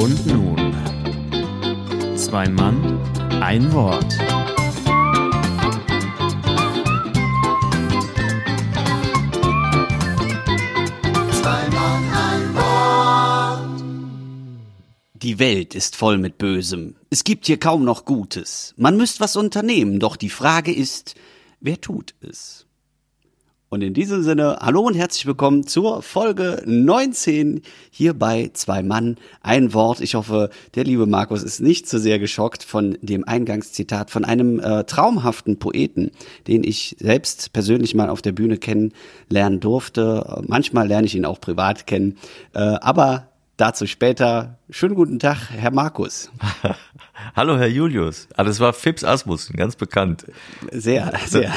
Und nun, zwei Mann, ein Wort. Die Welt ist voll mit Bösem. Es gibt hier kaum noch Gutes. Man müsste was unternehmen, doch die Frage ist, wer tut es? Und in diesem Sinne, hallo und herzlich willkommen zur Folge 19 hier bei Zwei Mann, ein Wort. Ich hoffe, der liebe Markus ist nicht zu sehr geschockt von dem Eingangszitat von einem äh, traumhaften Poeten, den ich selbst persönlich mal auf der Bühne kennenlernen durfte. Manchmal lerne ich ihn auch privat kennen. Äh, aber Dazu später. Schönen guten Tag, Herr Markus. Hallo, Herr Julius. Ah, das war Fips Asmussen, ganz bekannt. Sehr, sehr.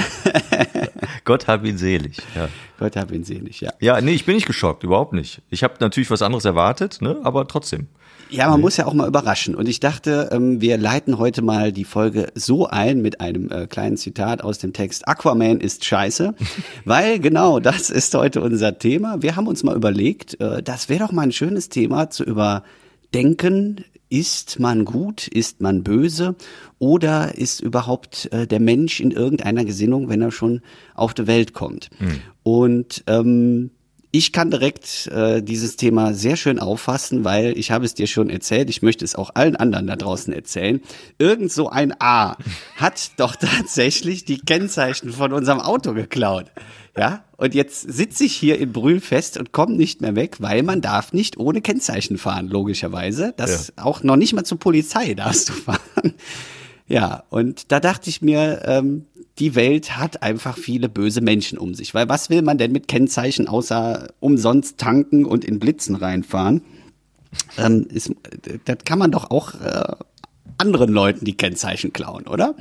Gott hab ihn selig. Ja. Gott hab ihn selig, ja. Ja, nee, ich bin nicht geschockt, überhaupt nicht. Ich habe natürlich was anderes erwartet, ne, aber trotzdem. Ja, man muss ja auch mal überraschen. Und ich dachte, ähm, wir leiten heute mal die Folge so ein mit einem äh, kleinen Zitat aus dem Text Aquaman ist scheiße, weil genau das ist heute unser Thema. Wir haben uns mal überlegt, äh, das wäre doch mal ein schönes Thema zu überdenken. Ist man gut, ist man böse oder ist überhaupt äh, der Mensch in irgendeiner Gesinnung, wenn er schon auf die Welt kommt? Mhm. Und ähm, ich kann direkt äh, dieses Thema sehr schön auffassen, weil ich habe es dir schon erzählt, ich möchte es auch allen anderen da draußen erzählen. Irgend so ein A hat doch tatsächlich die Kennzeichen von unserem Auto geklaut. Ja, und jetzt sitze ich hier in Brühl fest und komme nicht mehr weg, weil man darf nicht ohne Kennzeichen fahren, logischerweise. Das ja. auch noch nicht mal zur Polizei darfst du fahren. Ja, und da dachte ich mir, ähm, die Welt hat einfach viele böse Menschen um sich. Weil was will man denn mit Kennzeichen außer umsonst tanken und in Blitzen reinfahren? Ähm, ist, das kann man doch auch äh, anderen Leuten die Kennzeichen klauen, oder?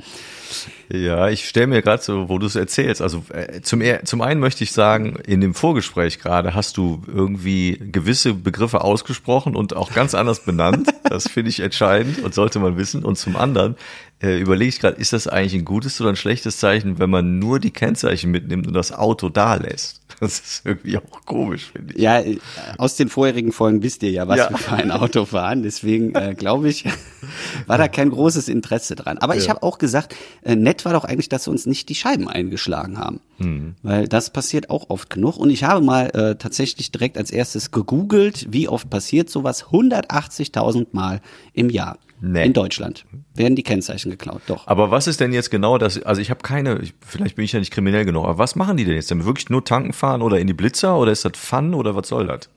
Ja, ich stelle mir gerade so, wo du es erzählst. Also äh, zum, zum einen möchte ich sagen, in dem Vorgespräch gerade hast du irgendwie gewisse Begriffe ausgesprochen und auch ganz anders benannt. Das finde ich entscheidend und sollte man wissen. Und zum anderen äh, überlege ich gerade, ist das eigentlich ein gutes oder ein schlechtes Zeichen, wenn man nur die Kennzeichen mitnimmt und das Auto da lässt? Das ist irgendwie auch komisch, finde ich. Ja, äh, aus den vorherigen Folgen wisst ihr ja, was ja. wir für ein Auto fahren. Deswegen äh, glaube ich, war da kein großes Interesse dran. Aber ja. ich habe auch gesagt, äh, nett war doch eigentlich, dass wir uns nicht die Scheiben eingeschlagen haben. Mhm. Weil das passiert auch oft genug. Und ich habe mal äh, tatsächlich direkt als erstes gegoogelt, wie oft passiert sowas? 180.000 Mal im Jahr. Nee. In Deutschland werden die Kennzeichen geklaut, doch. Aber was ist denn jetzt genau das? Also ich habe keine, vielleicht bin ich ja nicht kriminell genug, aber was machen die denn jetzt? Denn wirklich nur tanken fahren oder in die Blitzer oder ist das Fun oder was soll das?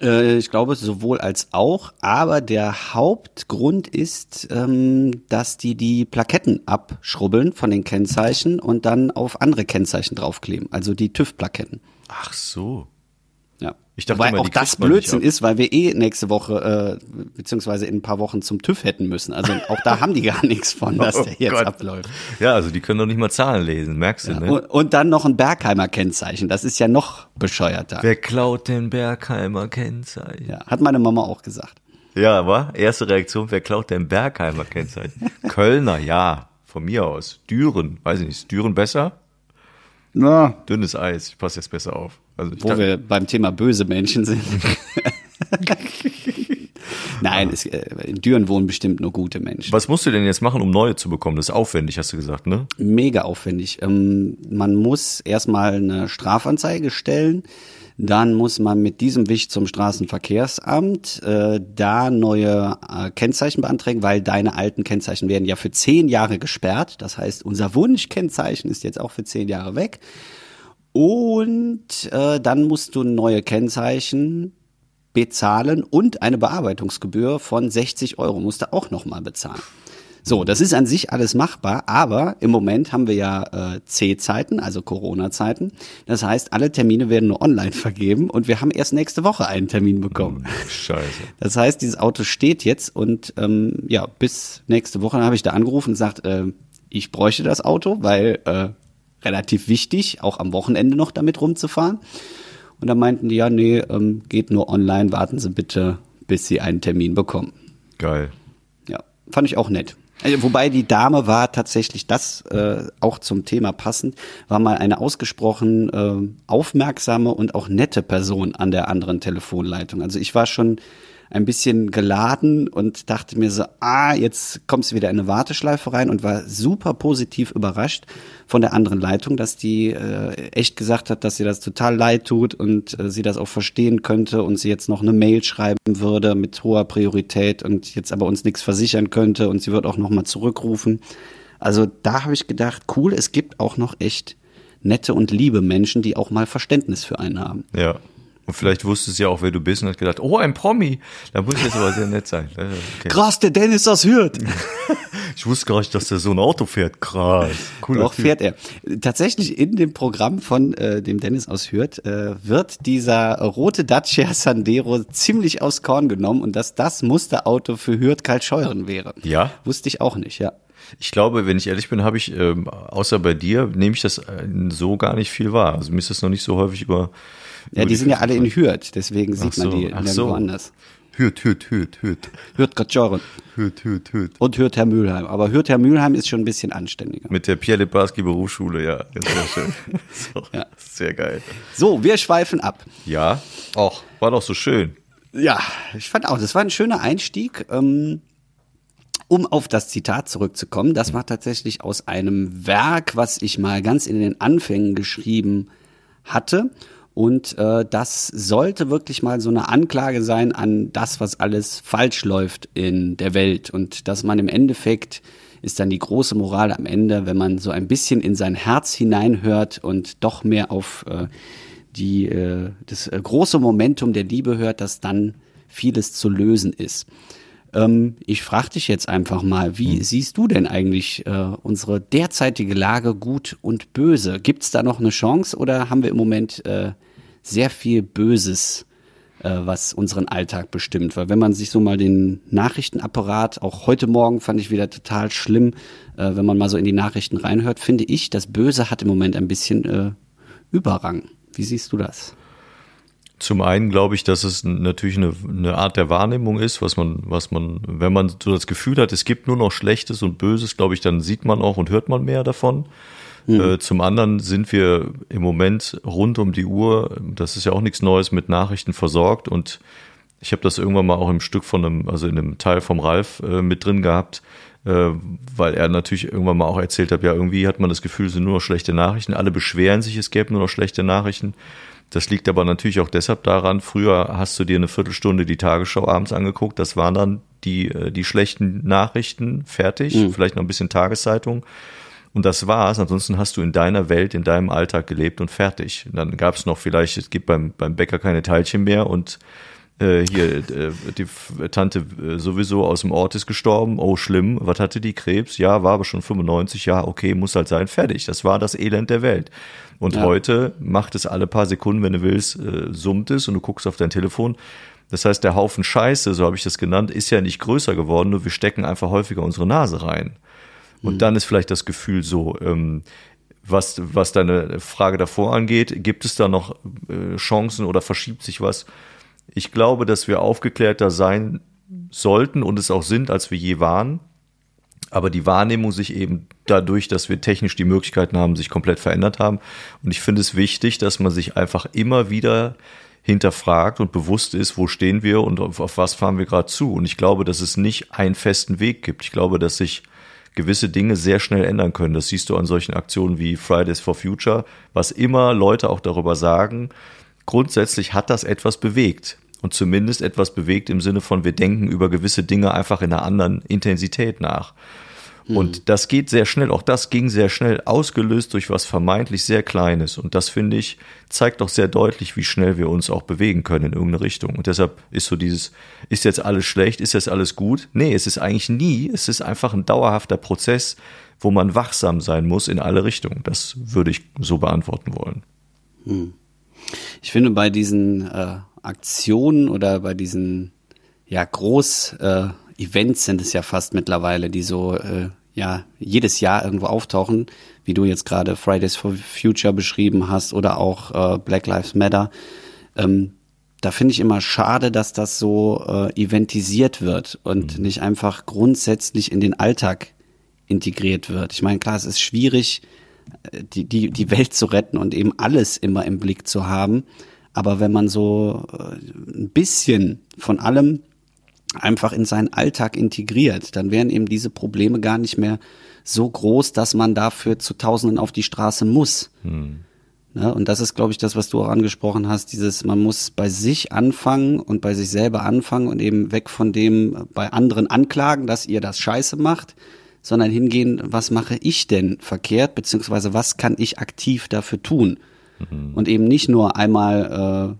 Äh, ich glaube sowohl als auch, aber der Hauptgrund ist, ähm, dass die die Plaketten abschrubbeln von den Kennzeichen und dann auf andere Kennzeichen draufkleben, also die TÜV-Plaketten. Ach so. Ja. Ich dachte Wobei immer, auch das Blödsinn ist, weil wir eh nächste Woche, äh, beziehungsweise in ein paar Wochen zum TÜV hätten müssen. Also auch da haben die gar nichts von, dass oh der jetzt Gott. abläuft. Ja, also die können doch nicht mal Zahlen lesen, merkst du, ja, ne? Und, und, dann noch ein Bergheimer Kennzeichen. Das ist ja noch bescheuerter. Wer klaut den Bergheimer Kennzeichen? Ja, hat meine Mama auch gesagt. Ja, aber erste Reaktion, wer klaut den Bergheimer Kennzeichen? Kölner, ja, von mir aus. Düren, weiß ich nicht, ist Düren besser? Na. Dünnes Eis, ich passe jetzt besser auf. Also Wo wir beim Thema böse Menschen sind. Nein, es, äh, in Düren wohnen bestimmt nur gute Menschen. Was musst du denn jetzt machen, um neue zu bekommen? Das ist aufwendig, hast du gesagt, ne? Mega aufwendig. Ähm, man muss erstmal eine Strafanzeige stellen. Dann muss man mit diesem Wicht zum Straßenverkehrsamt äh, da neue äh, Kennzeichen beantragen, weil deine alten Kennzeichen werden ja für zehn Jahre gesperrt. Das heißt, unser Wunschkennzeichen ist jetzt auch für zehn Jahre weg. Und äh, dann musst du neue Kennzeichen bezahlen und eine Bearbeitungsgebühr von 60 Euro musst du auch nochmal bezahlen. So, das ist an sich alles machbar, aber im Moment haben wir ja äh, C-Zeiten, also Corona-Zeiten. Das heißt, alle Termine werden nur online vergeben und wir haben erst nächste Woche einen Termin bekommen. Hm, scheiße. Das heißt, dieses Auto steht jetzt und ähm, ja, bis nächste Woche habe ich da angerufen und gesagt, äh, ich bräuchte das Auto, weil äh, relativ wichtig, auch am Wochenende noch damit rumzufahren. Und dann meinten die, ja, nee, ähm, geht nur online, warten Sie bitte, bis Sie einen Termin bekommen. Geil. Ja, fand ich auch nett. Also, wobei die Dame war tatsächlich das äh, auch zum Thema passend, war mal eine ausgesprochen äh, aufmerksame und auch nette Person an der anderen Telefonleitung. Also ich war schon ein bisschen geladen und dachte mir so, ah, jetzt kommst du wieder in eine Warteschleife rein und war super positiv überrascht von der anderen Leitung, dass die äh, echt gesagt hat, dass sie das total leid tut und äh, sie das auch verstehen könnte und sie jetzt noch eine Mail schreiben würde mit hoher Priorität und jetzt aber uns nichts versichern könnte und sie wird auch noch mal zurückrufen. Also da habe ich gedacht, cool, es gibt auch noch echt nette und liebe Menschen, die auch mal Verständnis für einen haben. Ja. Und vielleicht wusste sie ja auch, wer du bist und hat gedacht, oh, ein Promi. Da muss jetzt aber sehr nett sein. Okay. Krass, der Dennis aus Hürth. ich wusste gar nicht, dass der so ein Auto fährt. Krass. Cool. Doch, fährt er. Tatsächlich in dem Programm von äh, dem Dennis aus Hürth äh, wird dieser rote Dacia Sandero ziemlich aus Korn genommen und dass das Musterauto für Hürth Karl Scheuren wäre. Ja. Wusste ich auch nicht, ja. Ich glaube, wenn ich ehrlich bin, habe ich, ähm, außer bei dir, nehme ich das äh, so gar nicht viel wahr. Also mir ist das noch nicht so häufig über ja, die, sind ja alle in Hürth, deswegen sieht so, man die nirgendwo so. anders. Hürth, Hürth, Hürth, Hürth. Hürth Katschoren. Hürth, Hürth, Hürth. Und Hürth Herr Mülheim. Aber Hürth Herr Mülheim ist schon ein bisschen anständiger. Mit der Pierre Lebarski Berufsschule, ja. Sehr schön. so, ja. Sehr geil. So, wir schweifen ab. Ja, auch. War doch so schön. Ja, ich fand auch, das war ein schöner Einstieg. Ähm, um auf das Zitat zurückzukommen, das war tatsächlich aus einem Werk, was ich mal ganz in den Anfängen geschrieben hatte. Und äh, das sollte wirklich mal so eine Anklage sein an das, was alles falsch läuft in der Welt. Und dass man im Endeffekt ist dann die große Moral am Ende, wenn man so ein bisschen in sein Herz hineinhört und doch mehr auf äh, die, äh, das äh, große Momentum der Liebe hört, dass dann vieles zu lösen ist. Ähm, ich frage dich jetzt einfach mal, wie hm. siehst du denn eigentlich äh, unsere derzeitige Lage gut und böse? Gibt es da noch eine Chance oder haben wir im Moment äh, sehr viel Böses, äh, was unseren Alltag bestimmt. Weil wenn man sich so mal den Nachrichtenapparat, auch heute Morgen fand ich wieder total schlimm, äh, wenn man mal so in die Nachrichten reinhört, finde ich, das Böse hat im Moment ein bisschen äh, Überrang. Wie siehst du das? Zum einen glaube ich, dass es natürlich eine, eine, Art der Wahrnehmung ist, was man, was man, wenn man so das Gefühl hat, es gibt nur noch Schlechtes und Böses, glaube ich, dann sieht man auch und hört man mehr davon. Mhm. Äh, zum anderen sind wir im Moment rund um die Uhr, das ist ja auch nichts Neues, mit Nachrichten versorgt und ich habe das irgendwann mal auch im Stück von einem, also in einem Teil vom Ralf äh, mit drin gehabt, äh, weil er natürlich irgendwann mal auch erzählt hat, ja, irgendwie hat man das Gefühl, es sind nur noch schlechte Nachrichten. Alle beschweren sich, es gäbe nur noch schlechte Nachrichten. Das liegt aber natürlich auch deshalb daran, früher hast du dir eine Viertelstunde die Tagesschau abends angeguckt, das waren dann die, äh, die schlechten Nachrichten fertig, mhm. vielleicht noch ein bisschen Tageszeitung. Und das war's. Ansonsten hast du in deiner Welt, in deinem Alltag gelebt und fertig. Und dann gab es noch vielleicht, es gibt beim, beim Bäcker keine Teilchen mehr und äh, hier, äh, die Tante äh, sowieso aus dem Ort ist gestorben. Oh, schlimm. Was hatte die? Krebs? Ja, war aber schon 95. Ja, okay, muss halt sein. Fertig. Das war das Elend der Welt. Und ja. heute macht es alle paar Sekunden, wenn du willst, äh, summt es und du guckst auf dein Telefon. Das heißt, der Haufen Scheiße, so habe ich das genannt, ist ja nicht größer geworden, nur wir stecken einfach häufiger unsere Nase rein. Und mhm. dann ist vielleicht das Gefühl so, ähm, was, was deine Frage davor angeht, gibt es da noch äh, Chancen oder verschiebt sich was? Ich glaube, dass wir aufgeklärter sein sollten und es auch sind, als wir je waren. Aber die Wahrnehmung sich eben dadurch, dass wir technisch die Möglichkeiten haben, sich komplett verändert haben. Und ich finde es wichtig, dass man sich einfach immer wieder hinterfragt und bewusst ist, wo stehen wir und auf, auf was fahren wir gerade zu. Und ich glaube, dass es nicht einen festen Weg gibt. Ich glaube, dass sich gewisse Dinge sehr schnell ändern können. Das siehst du an solchen Aktionen wie Fridays for Future, was immer Leute auch darüber sagen. Grundsätzlich hat das etwas bewegt und zumindest etwas bewegt im Sinne von, wir denken über gewisse Dinge einfach in einer anderen Intensität nach. Und mhm. das geht sehr schnell, auch das ging sehr schnell, ausgelöst durch was vermeintlich sehr Kleines. Und das finde ich, zeigt doch sehr deutlich, wie schnell wir uns auch bewegen können in irgendeine Richtung. Und deshalb ist so dieses, ist jetzt alles schlecht, ist jetzt alles gut? Nee, es ist eigentlich nie, es ist einfach ein dauerhafter Prozess, wo man wachsam sein muss in alle Richtungen. Das würde ich so beantworten wollen. Hm. Ich finde bei diesen äh, Aktionen oder bei diesen ja Groß äh, Events sind es ja fast mittlerweile, die so äh, ja jedes Jahr irgendwo auftauchen, wie du jetzt gerade Fridays for Future beschrieben hast oder auch äh, Black Lives Matter. Ähm, da finde ich immer schade, dass das so äh, eventisiert wird und mhm. nicht einfach grundsätzlich in den Alltag integriert wird. Ich meine, klar, es ist schwierig, die, die, die Welt zu retten und eben alles immer im Blick zu haben. Aber wenn man so äh, ein bisschen von allem einfach in seinen Alltag integriert, dann wären eben diese Probleme gar nicht mehr so groß, dass man dafür zu Tausenden auf die Straße muss. Hm. Ja, und das ist, glaube ich, das, was du auch angesprochen hast, dieses, man muss bei sich anfangen und bei sich selber anfangen und eben weg von dem bei anderen anklagen, dass ihr das scheiße macht, sondern hingehen, was mache ich denn verkehrt, beziehungsweise was kann ich aktiv dafür tun? Mhm. Und eben nicht nur einmal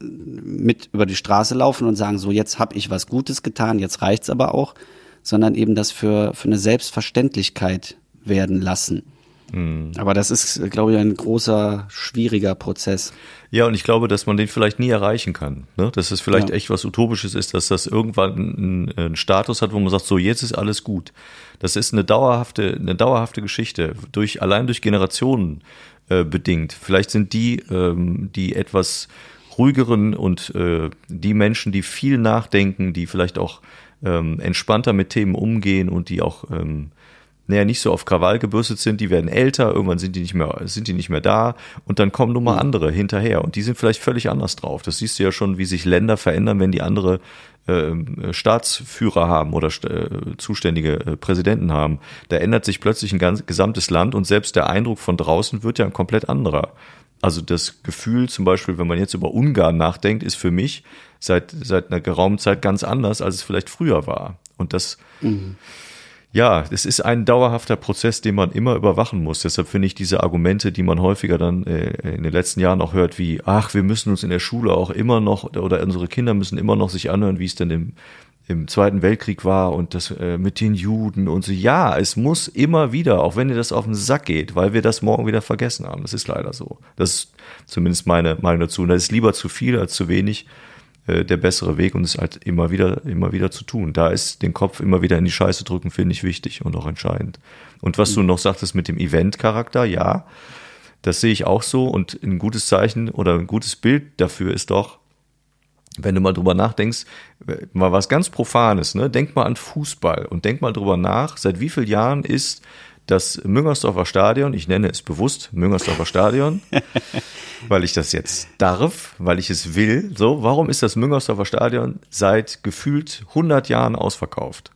äh, mit über die Straße laufen und sagen, so jetzt habe ich was Gutes getan, jetzt reicht's aber auch, sondern eben das für, für eine Selbstverständlichkeit werden lassen. Mhm. Aber das ist, glaube ich, ein großer, schwieriger Prozess. Ja, und ich glaube, dass man den vielleicht nie erreichen kann. Ne? Dass es vielleicht ja. echt was Utopisches ist, dass das irgendwann einen, einen, Status hat, wo man sagt, so jetzt ist alles gut. Das ist eine dauerhafte, eine dauerhafte Geschichte, durch, allein durch Generationen äh, bedingt. Vielleicht sind die, ähm, die etwas ruhigeren und äh, die Menschen, die viel nachdenken, die vielleicht auch ähm, entspannter mit Themen umgehen und die auch ähm, naja, nicht so auf Krawall gebürstet sind, die werden älter, irgendwann sind die nicht mehr, sind die nicht mehr da und dann kommen nun mal andere hinterher und die sind vielleicht völlig anders drauf. Das siehst du ja schon, wie sich Länder verändern, wenn die andere äh, Staatsführer haben oder äh, zuständige äh, Präsidenten haben. Da ändert sich plötzlich ein ganz gesamtes Land und selbst der Eindruck von draußen wird ja ein komplett anderer. Also das Gefühl zum Beispiel, wenn man jetzt über Ungarn nachdenkt, ist für mich seit, seit einer geraumen Zeit ganz anders, als es vielleicht früher war. Und das, mhm ja, es ist ein dauerhafter Prozess, den man immer überwachen muss. Deshalb finde ich diese Argumente, die man häufiger dann äh, in den letzten Jahren auch hört, wie, ach, wir müssen uns in der Schule auch immer noch, oder unsere Kinder müssen immer noch sich anhören, wie es denn im, im Zweiten Weltkrieg war und das äh, mit den Juden und so. Ja, es muss immer wieder, auch wenn dir das auf den Sack geht, weil wir das morgen wieder vergessen haben. Das ist leider so. Das ist zumindest meine Meinung dazu. Und das ist lieber zu viel als zu wenig. Äh, der bessere Weg und es halt immer wieder, immer wieder zu tun. Da ist den Kopf immer wieder in die Scheiße drücken, finde ich wichtig und auch entscheidend. Und was du noch sagtest mit dem Event-Charakter, ja, das sehe ich auch so und ein gutes Zeichen oder ein gutes Bild dafür ist doch, wenn du mal drüber nachdenkst, mal was ganz Profanes, ne? Denk mal an Fußball und denk mal drüber nach, seit wie vielen Jahren ist das Müngersdorfer Stadion, ich nenne es bewusst Müngersdorfer Stadion, weil ich das jetzt darf, weil ich es will. So, warum ist das Müngersdorfer Stadion seit gefühlt 100 Jahren ausverkauft?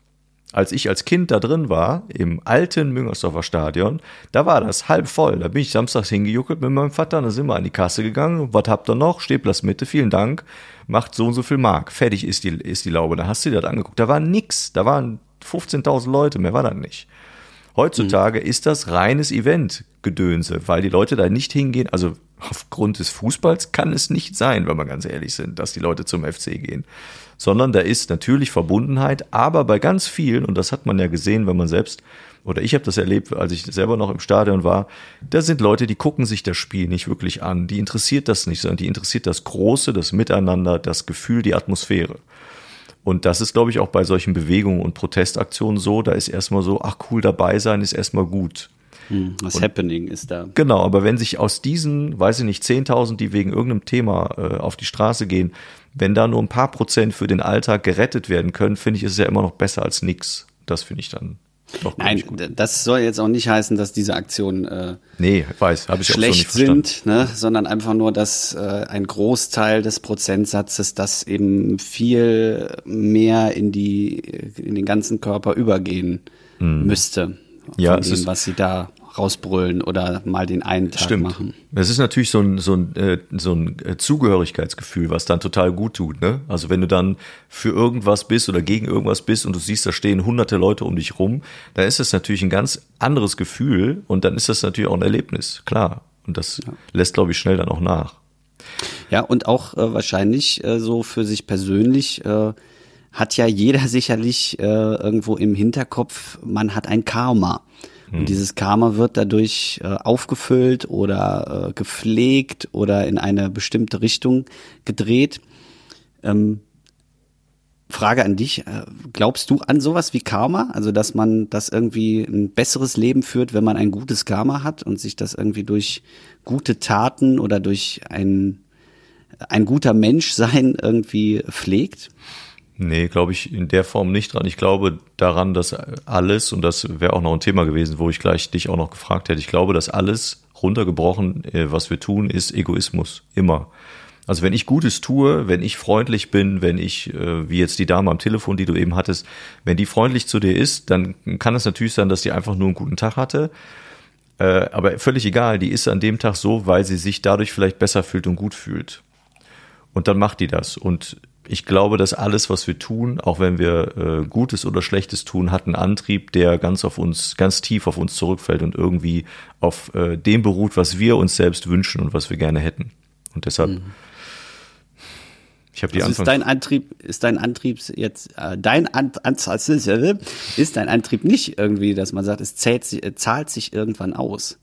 Als ich als Kind da drin war, im alten Müngersdorfer Stadion, da war das halb voll. Da bin ich samstags hingejuckelt mit meinem Vater, dann sind wir an die Kasse gegangen. Was habt ihr noch? Stehplatz Mitte, vielen Dank. Macht so und so viel Mark. Fertig ist die, ist die Laube. Da hast du dir das angeguckt. Da war nix. Da waren 15.000 Leute, mehr war das nicht. Heutzutage mhm. ist das reines Event-Gedönse, weil die Leute da nicht hingehen. Also aufgrund des Fußballs kann es nicht sein, wenn wir ganz ehrlich sind, dass die Leute zum FC gehen. Sondern da ist natürlich Verbundenheit, aber bei ganz vielen, und das hat man ja gesehen, wenn man selbst, oder ich habe das erlebt, als ich selber noch im Stadion war, da sind Leute, die gucken sich das Spiel nicht wirklich an, die interessiert das nicht, sondern die interessiert das Große, das Miteinander, das Gefühl, die Atmosphäre. Und das ist, glaube ich, auch bei solchen Bewegungen und Protestaktionen so. Da ist erstmal so, ach cool, dabei sein ist erstmal gut. Hm, was und, Happening ist da. Genau, aber wenn sich aus diesen, weiß ich nicht, 10.000, die wegen irgendeinem Thema äh, auf die Straße gehen, wenn da nur ein paar Prozent für den Alltag gerettet werden können, finde ich, ist es ja immer noch besser als nix. Das finde ich dann doch, Nein, das soll jetzt auch nicht heißen, dass diese Aktionen äh, nee, weiß, ich schlecht so sind, ne? sondern einfach nur, dass äh, ein Großteil des Prozentsatzes das eben viel mehr in die in den ganzen Körper übergehen hm. müsste. Ja, dem, was sie da rausbrüllen oder mal den einen Tag Stimmt. machen. Es ist natürlich so ein, so ein, äh, so ein äh, Zugehörigkeitsgefühl, was dann total gut tut. Ne? Also wenn du dann für irgendwas bist oder gegen irgendwas bist und du siehst, da stehen hunderte Leute um dich rum, dann ist das natürlich ein ganz anderes Gefühl und dann ist das natürlich auch ein Erlebnis, klar. Und das ja. lässt, glaube ich, schnell dann auch nach. Ja, und auch äh, wahrscheinlich äh, so für sich persönlich äh, hat ja jeder sicherlich äh, irgendwo im Hinterkopf, man hat ein Karma. Und hm. dieses Karma wird dadurch äh, aufgefüllt oder äh, gepflegt oder in eine bestimmte Richtung gedreht. Ähm, Frage an dich, äh, glaubst du an sowas wie Karma? Also, dass man das irgendwie ein besseres Leben führt, wenn man ein gutes Karma hat und sich das irgendwie durch gute Taten oder durch ein, ein guter Mensch sein irgendwie pflegt? Nee, glaube ich in der Form nicht dran. Ich glaube daran, dass alles, und das wäre auch noch ein Thema gewesen, wo ich gleich dich auch noch gefragt hätte, ich glaube, dass alles runtergebrochen, äh, was wir tun, ist Egoismus. Immer. Also wenn ich Gutes tue, wenn ich freundlich bin, wenn ich, äh, wie jetzt die Dame am Telefon, die du eben hattest, wenn die freundlich zu dir ist, dann kann es natürlich sein, dass die einfach nur einen guten Tag hatte. Äh, aber völlig egal, die ist an dem Tag so, weil sie sich dadurch vielleicht besser fühlt und gut fühlt. Und dann macht die das. Und ich glaube, dass alles, was wir tun, auch wenn wir äh, Gutes oder Schlechtes tun, hat einen Antrieb, der ganz auf uns, ganz tief auf uns zurückfällt und irgendwie auf äh, dem beruht, was wir uns selbst wünschen und was wir gerne hätten. Und deshalb, mhm. ich habe die also ist dein Antrieb, ist dein Antrieb jetzt, äh, dein An Ansatz ist dein Antrieb nicht irgendwie, dass man sagt, es zählt, äh, zahlt sich irgendwann aus.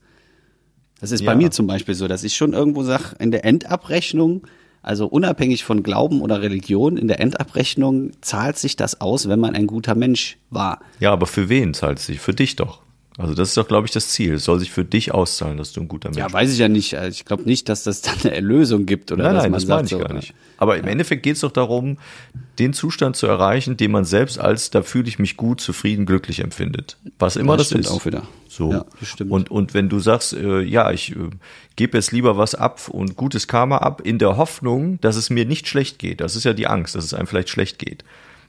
Das ist ja. bei mir zum Beispiel so, dass ich schon irgendwo sage, in der Endabrechnung, also unabhängig von Glauben oder Religion, in der Endabrechnung zahlt sich das aus, wenn man ein guter Mensch war. Ja, aber für wen zahlt es sich? Für dich doch. Also das ist doch, glaube ich, das Ziel. Es soll sich für dich auszahlen, dass du ein guter Mensch bist. Ja, weiß ich ja nicht. Also ich glaube nicht, dass das dann eine Erlösung gibt oder nein, nein, man das meine ich so, gar nicht. Aber im Endeffekt geht es doch darum, den Zustand zu erreichen, den man selbst als da fühle ich mich gut, zufrieden, glücklich empfindet. Was immer Ja, das stimmt ist. auch wieder. So. Ja, das stimmt. Und, und wenn du sagst, äh, ja, ich äh, gebe jetzt lieber was ab und gutes Karma ab, in der Hoffnung, dass es mir nicht schlecht geht. Das ist ja die Angst, dass es einem vielleicht schlecht geht.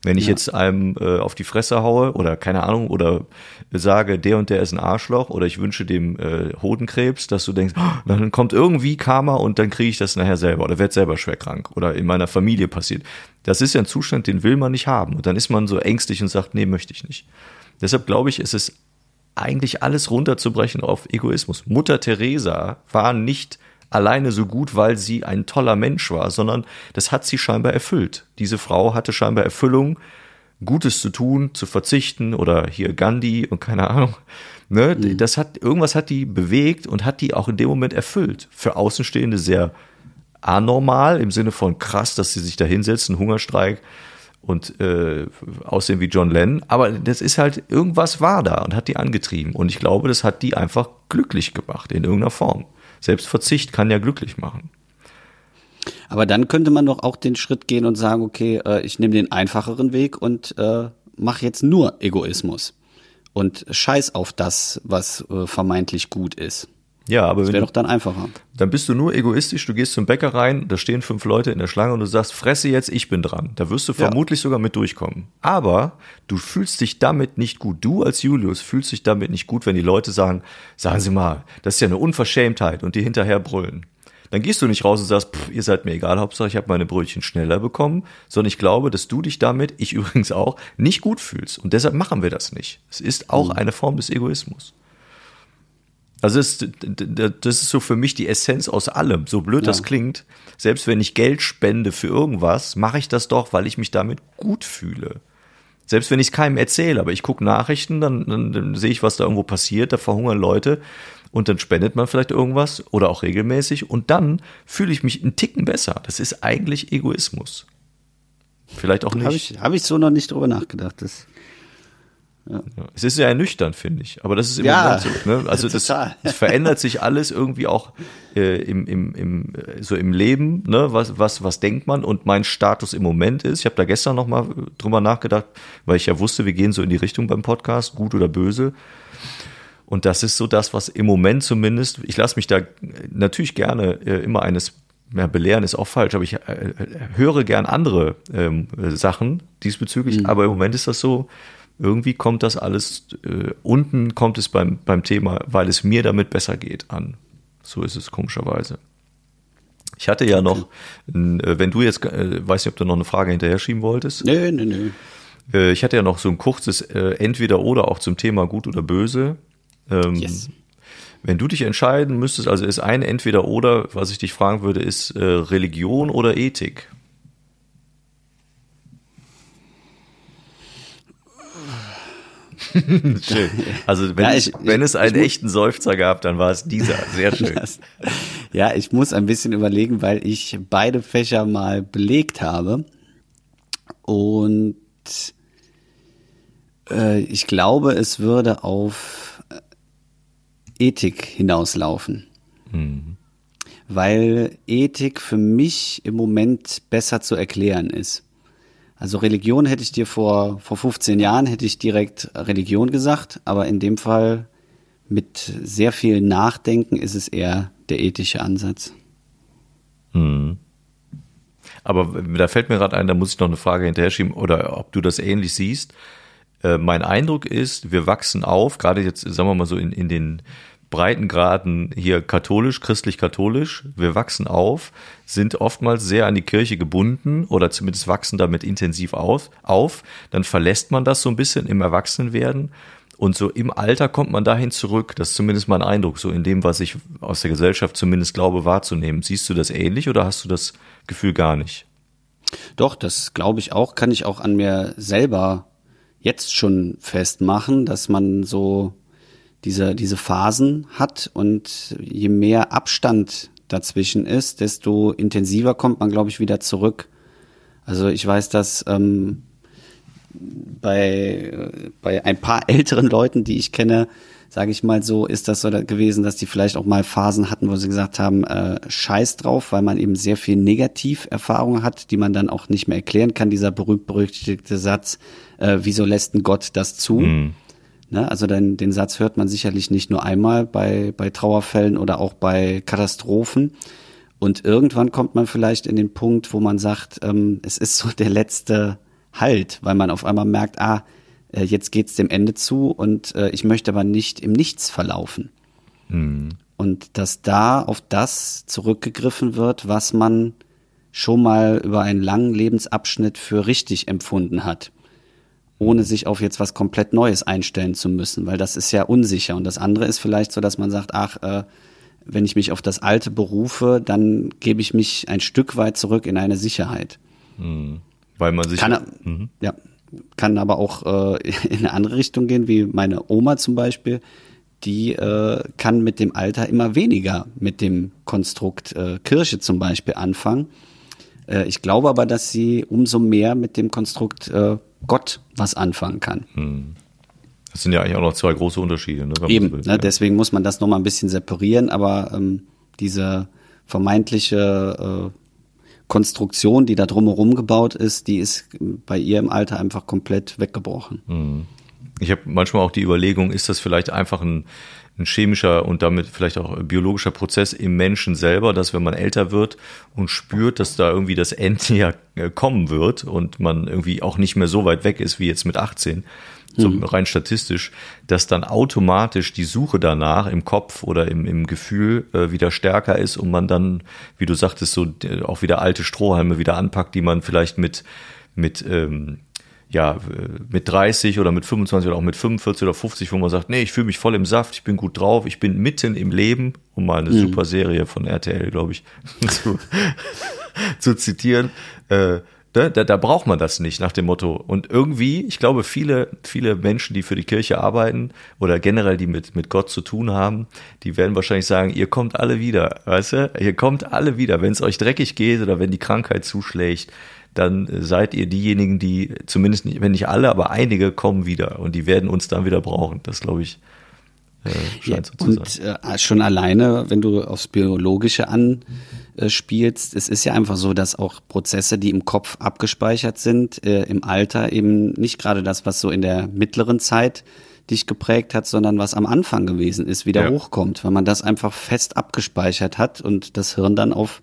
Wenn ich Ja. jetzt einem äh, auf die Fresse haue oder keine Ahnung oder sage, der und der ist ein Arschloch oder ich wünsche dem äh, Hodenkrebs, dass du denkst, oh, dann kommt irgendwie Karma und dann kriege ich das nachher selber oder werde selber schwer krank oder in meiner Familie passiert. Das ist ja ein Zustand, den will man nicht haben und dann ist man so ängstlich und sagt, nee, möchte ich nicht. Deshalb glaube ich, ist es eigentlich alles runterzubrechen auf Egoismus. Mutter Teresa war nicht alleine so gut, weil sie ein toller Mensch war, sondern das hat sie scheinbar erfüllt. Diese Frau hatte scheinbar Erfüllung, Gutes zu tun, zu verzichten oder hier Gandhi und keine Ahnung. Ne, das hat irgendwas hat die bewegt und hat die auch in dem Moment erfüllt. Für Außenstehende sehr anormal im Sinne von krass, dass sie sich da hinsetzt, einen Hungerstreik und äh, aussehen wie John Lennon. Aber das ist halt, irgendwas war da und hat die angetrieben. Und ich glaube, das hat die einfach glücklich gemacht in irgendeiner Form. Selbst Verzicht kann ja glücklich machen. Aber dann könnte man doch auch den Schritt gehen und sagen, okay, äh, ich nehme den einfacheren Weg und äh, mache jetzt nur Egoismus. Und scheiß auf das, was äh, vermeintlich gut ist. Ja, aber Das wenn wäre du, doch dann einfacher. dann bist du nur egoistisch, du gehst zum Bäcker rein, da stehen fünf Leute in der Schlange und du sagst, fresse jetzt, ich bin dran. Da wirst du Ja. vermutlich sogar mit durchkommen. Aber du fühlst dich damit nicht gut. Du als Julius fühlst dich damit nicht gut, wenn die Leute sagen, sagen Sie mal, das ist ja eine Unverschämtheit und die hinterher brüllen. Dann gehst du nicht raus und sagst, pff, ihr seid mir egal, Hauptsache ich habe meine Brötchen schneller bekommen, sondern ich glaube, dass du dich damit, ich übrigens auch, nicht gut fühlst. Und deshalb machen wir das nicht. Es ist auch eine Form des Egoismus. Also das, das ist so für mich die Essenz aus allem. So blöd das Ja. klingt, selbst wenn ich Geld spende für irgendwas, mache ich das doch, weil ich mich damit gut fühle. Selbst wenn ich es keinem erzähle, aber ich gucke Nachrichten, dann, dann, dann sehe ich, was da irgendwo passiert, da verhungern Leute und dann spendet man vielleicht irgendwas oder auch regelmäßig und dann fühle ich mich einen Ticken besser. Das ist eigentlich Egoismus. Vielleicht auch nicht. Habe ich, hab ich so noch nicht drüber nachgedacht. Das, Ja, Es ist ja ernüchternd, finde ich. Aber das ist im Ja, so. Ne? Also das, das verändert sich alles irgendwie auch äh, im, im, im, äh, so im Leben. Ne? Was, was, was denkt man? Und mein Status im Moment ist, ich habe da gestern noch mal drüber nachgedacht, weil ich ja wusste, wir gehen so in die Richtung beim Podcast, gut oder böse. Und das ist so das, was im Moment zumindest, ich lasse mich da natürlich gerne äh, immer eines, ja, belehren ist auch falsch, aber ich äh, höre gern andere ähm, äh, Sachen diesbezüglich, aber im Moment ist das so, irgendwie kommt das alles, äh, unten kommt es beim, beim Thema, weil es mir damit besser geht, an. So ist es komischerweise. Ich hatte ja noch, äh, wenn du jetzt, äh, weiß nicht, ob du noch eine Frage hinterher schieben wolltest. nö, nö, nö. Äh, Ich hatte ja noch so ein kurzes äh, Entweder-Oder auch zum Thema Gut oder Böse. Ähm, Yes. Wenn du dich entscheiden müsstest, also ist ein Entweder-Oder, was ich dich fragen würde, ist äh, Religion oder Ethik? Schön. Also wenn, Ja, ich, wenn es einen echten Seufzer gab, dann war es dieser. Sehr schön. Das, ja, ich muss ein bisschen überlegen, weil ich beide Fächer mal belegt habe. Und äh, ich glaube, es würde auf äh, Ethik hinauslaufen. Weil Ethik für mich im Moment besser zu erklären ist. Also Religion hätte ich dir vor, vor 15 Jahren hätte ich direkt Religion gesagt, aber in dem Fall mit sehr viel Nachdenken ist es eher der ethische Ansatz. Hm. Aber da fällt mir gerade ein, da muss ich noch eine Frage hinterher schieben, oder ob du das ähnlich siehst. Äh, mein Eindruck ist, wir wachsen auf, gerade jetzt, sagen wir mal so in, in den Breitengraden hier katholisch, christlich-katholisch. Wir wachsen auf, sind oftmals sehr an die Kirche gebunden oder zumindest wachsen damit intensiv auf. auf. Dann verlässt man das so ein bisschen im Erwachsenwerden. Und so im Alter kommt man dahin zurück. Das ist zumindest mein Eindruck, so in dem, was ich aus der Gesellschaft zumindest glaube wahrzunehmen. Siehst du das ähnlich oder hast du das Gefühl gar nicht? Doch, das glaube ich auch, kann ich auch an mir selber jetzt schon festmachen, dass man so diese, diese Phasen hat und je mehr Abstand dazwischen ist, desto intensiver kommt man, glaube ich, wieder zurück. Also ich weiß, dass ähm, bei, bei ein paar älteren Leuten, die ich kenne, sage ich mal so, ist das so gewesen, dass die vielleicht auch mal Phasen hatten, wo sie gesagt haben, äh, scheiß drauf, weil man eben sehr viel Negativerfahrung hat, die man dann auch nicht mehr erklären kann. Dieser berühmt-berüchtigte Satz, äh, wieso lässt ein Gott das zu? Mhm. Ne? Also den, den Satz hört man sicherlich nicht nur einmal bei, bei Trauerfällen oder auch bei Katastrophen. Und irgendwann kommt man vielleicht in den Punkt, wo man sagt, ähm, es ist so der letzte Halt, weil man auf einmal merkt, ah, äh, jetzt geht's dem Ende zu und äh, ich möchte aber nicht im Nichts verlaufen. Mhm. Und dass da auf das zurückgegriffen wird, was man schon mal über einen langen Lebensabschnitt für richtig empfunden hat ohne sich auf jetzt was komplett Neues einstellen zu müssen, weil das ist ja unsicher. Und das andere ist vielleicht so, dass man sagt, ach, äh, wenn ich mich auf das Alte berufe, dann gebe ich mich ein Stück weit zurück in eine Sicherheit. Mhm. Weil man sich. Kann, mhm. Ja, kann aber auch äh, in eine andere Richtung gehen, wie meine Oma zum Beispiel. Die äh, kann mit dem Alter immer weniger mit dem Konstrukt äh, Kirche zum Beispiel anfangen. Äh, ich glaube aber, dass sie umso mehr mit dem Konstrukt äh, Gott was anfangen kann. Hm. Das sind ja eigentlich auch noch zwei große Unterschiede. Ne, Eben, will, ne, ja. deswegen muss man das nochmal ein bisschen separieren, aber ähm, diese vermeintliche äh, Konstruktion, die da drumherum gebaut ist, die ist bei ihr im Alter einfach komplett weggebrochen. Hm. Ich habe manchmal auch die Überlegung, ist das vielleicht einfach ein, ein chemischer und damit vielleicht auch biologischer Prozess im Menschen selber, dass wenn man älter wird und spürt, dass da irgendwie das Ende ja äh, kommen wird und man irgendwie auch nicht mehr so weit weg ist wie jetzt mit 18, so mhm. rein statistisch, dass dann automatisch die Suche danach im Kopf oder im, im Gefühl äh, wieder stärker ist und man dann, wie du sagtest, so äh, auch wieder alte Strohhalme wieder anpackt, die man vielleicht mit mit ähm, ja, mit 30 oder mit 25 oder auch mit 45 oder 50, wo man sagt, nee, ich fühle mich voll im Saft, ich bin gut drauf, ich bin mitten im Leben, um mal eine mhm. super Serie von RTL, glaube ich, zu, zu zitieren. Äh, da, da, da braucht man das nicht nach dem Motto. Und irgendwie, ich glaube, viele, viele Menschen, die für die Kirche arbeiten oder generell die mit, mit Gott zu tun haben, die werden wahrscheinlich sagen, ihr kommt alle wieder, weißt du? Ihr kommt alle wieder, wenn es euch dreckig geht oder wenn die Krankheit zuschlägt dann seid ihr diejenigen, die zumindest, nicht, wenn nicht alle, aber einige kommen wieder und die werden uns dann wieder brauchen. Das glaube ich. Äh, scheint ja, so und zu sein. Äh, schon alleine, wenn du aufs Biologische anspielst, es ist ja einfach so, dass auch Prozesse, die im Kopf abgespeichert sind, äh, im Alter eben nicht gerade das, was so in der mittleren Zeit dich geprägt hat, sondern was am Anfang gewesen ist, wieder ja. hochkommt, weil man das einfach fest abgespeichert hat und das Hirn dann auf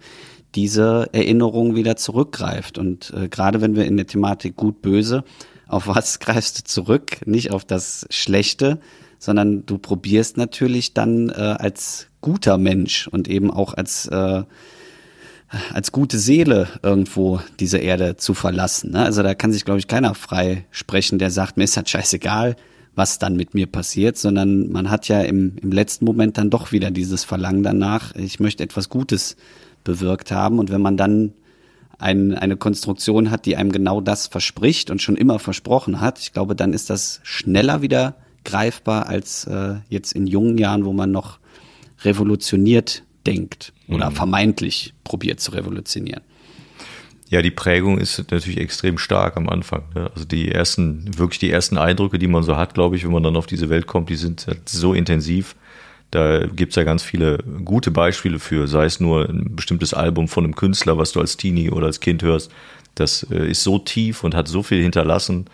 diese Erinnerung wieder zurückgreift. Und äh, gerade wenn wir in der Thematik gut böse, auf was greifst du zurück? Nicht auf das Schlechte, sondern du probierst natürlich dann äh, als guter Mensch und eben auch als äh, als gute Seele irgendwo diese Erde zu verlassen. Ne? Also da kann sich, glaube ich, keiner frei sprechen, der sagt, mir ist das scheißegal, was dann mit mir passiert, sondern man hat ja im, im letzten Moment dann doch wieder dieses Verlangen danach, ich möchte etwas Gutes bewirkt haben. Und wenn man dann ein, eine Konstruktion hat, die einem genau das verspricht und schon immer versprochen hat, ich glaube, dann ist das schneller wieder greifbar als äh, jetzt in jungen Jahren, wo man noch revolutioniert denkt oder mhm. vermeintlich probiert zu revolutionieren. Ja, die Prägung ist natürlich extrem stark am Anfang. Ne? Also die ersten, wirklich die ersten Eindrücke, die man so hat, glaube ich, wenn man dann auf diese Welt kommt, die sind halt so intensiv, da gibt's ja ganz viele gute Beispiele für, sei es nur ein bestimmtes Album von einem Künstler, was du als Teenie oder als Kind hörst, das äh, ist so tief und hat so viel hinterlassen,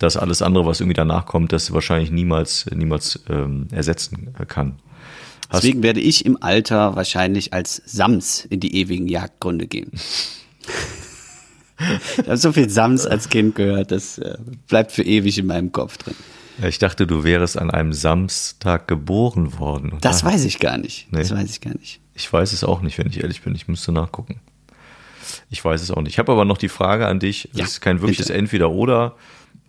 dass alles andere, was irgendwie danach kommt, das wahrscheinlich niemals, niemals ähm, ersetzen kann. Hast Deswegen werde ich im Alter wahrscheinlich als Sams in die ewigen Jagdgründe gehen. ich habe so viel Sams als Kind gehört, das äh, bleibt für ewig in meinem Kopf drin. Ich dachte, du wärst an einem Samstag geboren worden. Das da, weiß ich gar nicht. Nee. Das weiß ich gar nicht. Ich weiß es auch nicht, wenn ich ehrlich bin. Ich müsste nachgucken. Ich weiß es auch nicht. Ich habe aber noch die Frage an dich. Das ja, ist kein wirkliches. Entweder-Oder,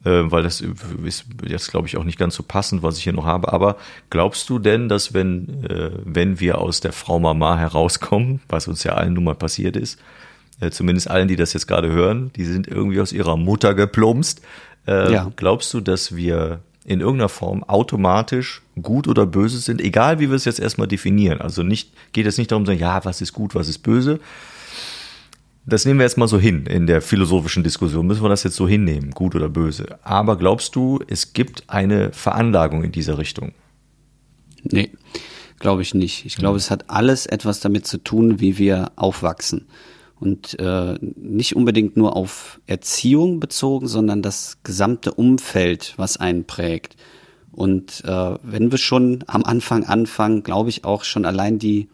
äh, weil das ist jetzt, glaube ich, auch nicht ganz so passend, was ich hier noch habe. Aber glaubst du denn, dass wenn, äh, wenn wir aus der Frau Mama herauskommen, was uns ja allen nun mal passiert ist, äh, zumindest allen, die das jetzt gerade hören, die sind irgendwie aus ihrer Mutter geplumpst. Ja. Glaubst du, dass wir in irgendeiner Form automatisch gut oder böse sind, egal wie wir es jetzt erstmal definieren. Also nicht, geht es nicht darum zu sagen, ja, was ist gut, was ist böse. Das nehmen wir jetzt mal so hin in der philosophischen Diskussion. Müssen wir das jetzt so hinnehmen, gut oder böse. Aber glaubst du, es gibt eine Veranlagung in dieser Richtung? Nee, glaube ich nicht. Ich glaube, es hat alles etwas damit zu tun, wie wir aufwachsen und äh, nicht unbedingt nur auf Erziehung bezogen, sondern das gesamte Umfeld, was einen prägt. Und äh, wenn wir schon am Anfang anfangen, glaube ich auch schon allein die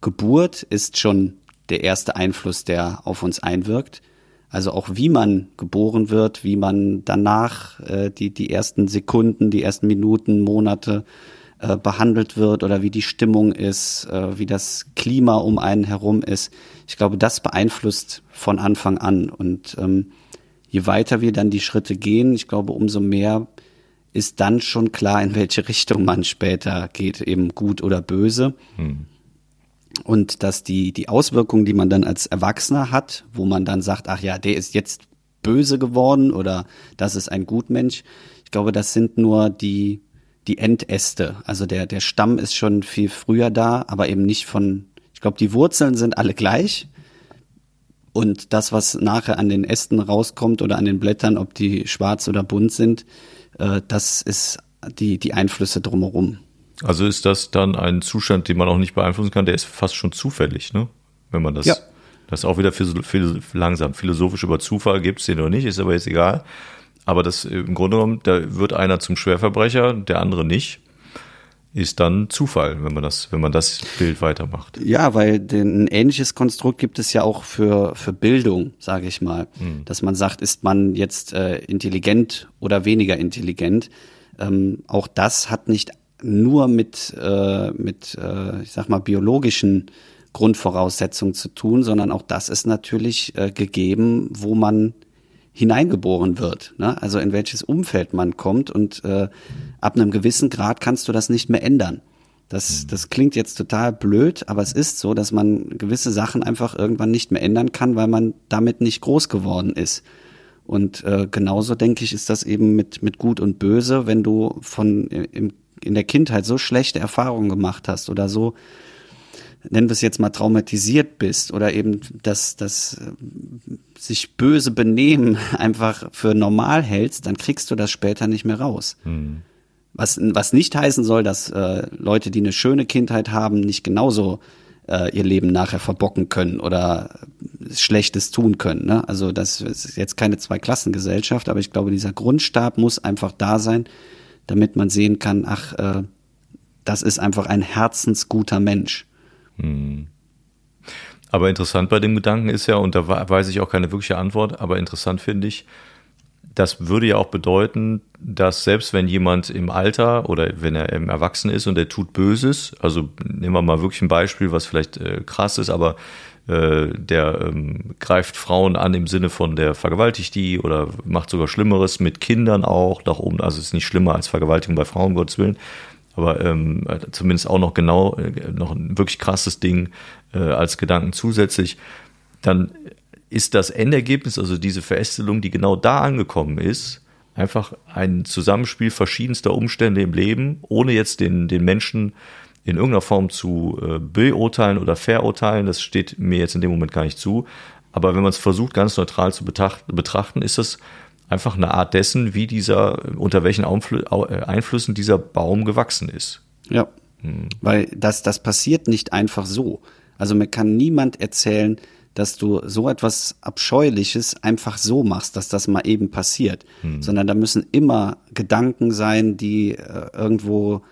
Geburt ist schon der erste Einfluss, der auf uns einwirkt. Also auch wie man geboren wird, wie man danach äh, die, die ersten Sekunden, die ersten Minuten, Monate äh, behandelt wird oder wie die Stimmung ist, äh, wie das Klima um einen herum ist. Ich glaube, das beeinflusst von Anfang an. Und ähm, je weiter wir dann die Schritte gehen, ich glaube, umso mehr ist dann schon klar, in welche Richtung man später geht, eben gut oder böse. Hm. Und dass die, die Auswirkungen, die man dann als Erwachsener hat, wo man dann sagt, ach ja, der ist jetzt böse geworden oder das ist ein Gutmensch. Ich glaube, das sind nur die, die Endäste. Also der, der Stamm ist schon viel früher da, aber eben nicht von, ich glaube, die Wurzeln sind alle gleich. Und das, was nachher an den Ästen rauskommt oder an den Blättern, ob die schwarz oder bunt sind, äh, das ist die, die Einflüsse drumherum. Also ist das dann ein Zustand, den man auch nicht beeinflussen kann, der ist fast schon zufällig, ne? Wenn man das, ja. das auch wieder langsam philosophisch über Zufall gibt es den oder nicht, ist aber jetzt egal. Aber das im Grunde genommen, da wird einer zum Schwerverbrecher, der andere nicht. Ist dann Zufall, wenn man das, wenn man das Bild weitermacht. Ja, weil den, ein ähnliches Konstrukt gibt es ja auch für, für Bildung, sage ich mal. Mhm. Dass man sagt, ist man jetzt äh, intelligent oder weniger intelligent. Ähm, auch das hat nicht nur mit, äh, mit äh, ich sag mal, biologischen Grundvoraussetzungen zu tun, sondern auch das ist natürlich äh, gegeben, wo man hineingeboren wird. Ne? Also in welches Umfeld man kommt und äh, ab einem gewissen Grad kannst du das nicht mehr ändern. Das, mhm. das klingt jetzt total blöd, aber es ist so, dass man gewisse Sachen einfach irgendwann nicht mehr ändern kann, weil man damit nicht groß geworden ist. Und äh, genauso denke ich, ist das eben mit, mit Gut und Böse, wenn du von im, in der Kindheit so schlechte Erfahrungen gemacht hast oder so nennen wir es jetzt mal, traumatisiert bist oder eben das, das äh, sich böse benehmen einfach für normal hältst, dann kriegst du das später nicht mehr raus. Mhm. Was, was nicht heißen soll, dass äh, Leute, die eine schöne Kindheit haben, nicht genauso äh, ihr Leben nachher verbocken können oder Schlechtes tun können. Ne? Also das ist jetzt keine Zweiklassengesellschaft, aber ich glaube, dieser Grundstab muss einfach da sein, damit man sehen kann, ach, äh, das ist einfach ein herzensguter Mensch. Hm. Aber interessant bei dem Gedanken ist ja, und da weiß ich auch keine wirkliche Antwort, aber interessant finde ich, das würde ja auch bedeuten, dass selbst wenn jemand im Alter oder wenn er im Erwachsenen ist und er tut Böses, also nehmen wir mal wirklich ein Beispiel, was vielleicht äh, krass ist, aber äh, der ähm, greift Frauen an im Sinne von der vergewaltigt die oder macht sogar Schlimmeres mit Kindern auch nach oben, also ist nicht schlimmer als Vergewaltigung bei Frauen, Gottes Willen, aber ähm, zumindest auch noch genau, äh, noch ein wirklich krasses Ding äh, als Gedanken zusätzlich, dann ist das Endergebnis, also diese Verästelung, die genau da angekommen ist, einfach ein Zusammenspiel verschiedenster Umstände im Leben, ohne jetzt den, den Menschen in irgendeiner Form zu äh, beurteilen oder verurteilen. Das steht mir jetzt in dem Moment gar nicht zu. Aber wenn man es versucht, ganz neutral zu betrachten, ist das einfach eine Art dessen, wie dieser, unter welchen äh, Einflüssen dieser Baum gewachsen ist. Ja. Hm. Weil das, das passiert nicht einfach so. Also mir kann niemand erzählen, dass du so etwas Abscheuliches einfach so machst, dass das mal eben passiert, hm. sondern da müssen immer Gedanken sein, die äh, irgendwo,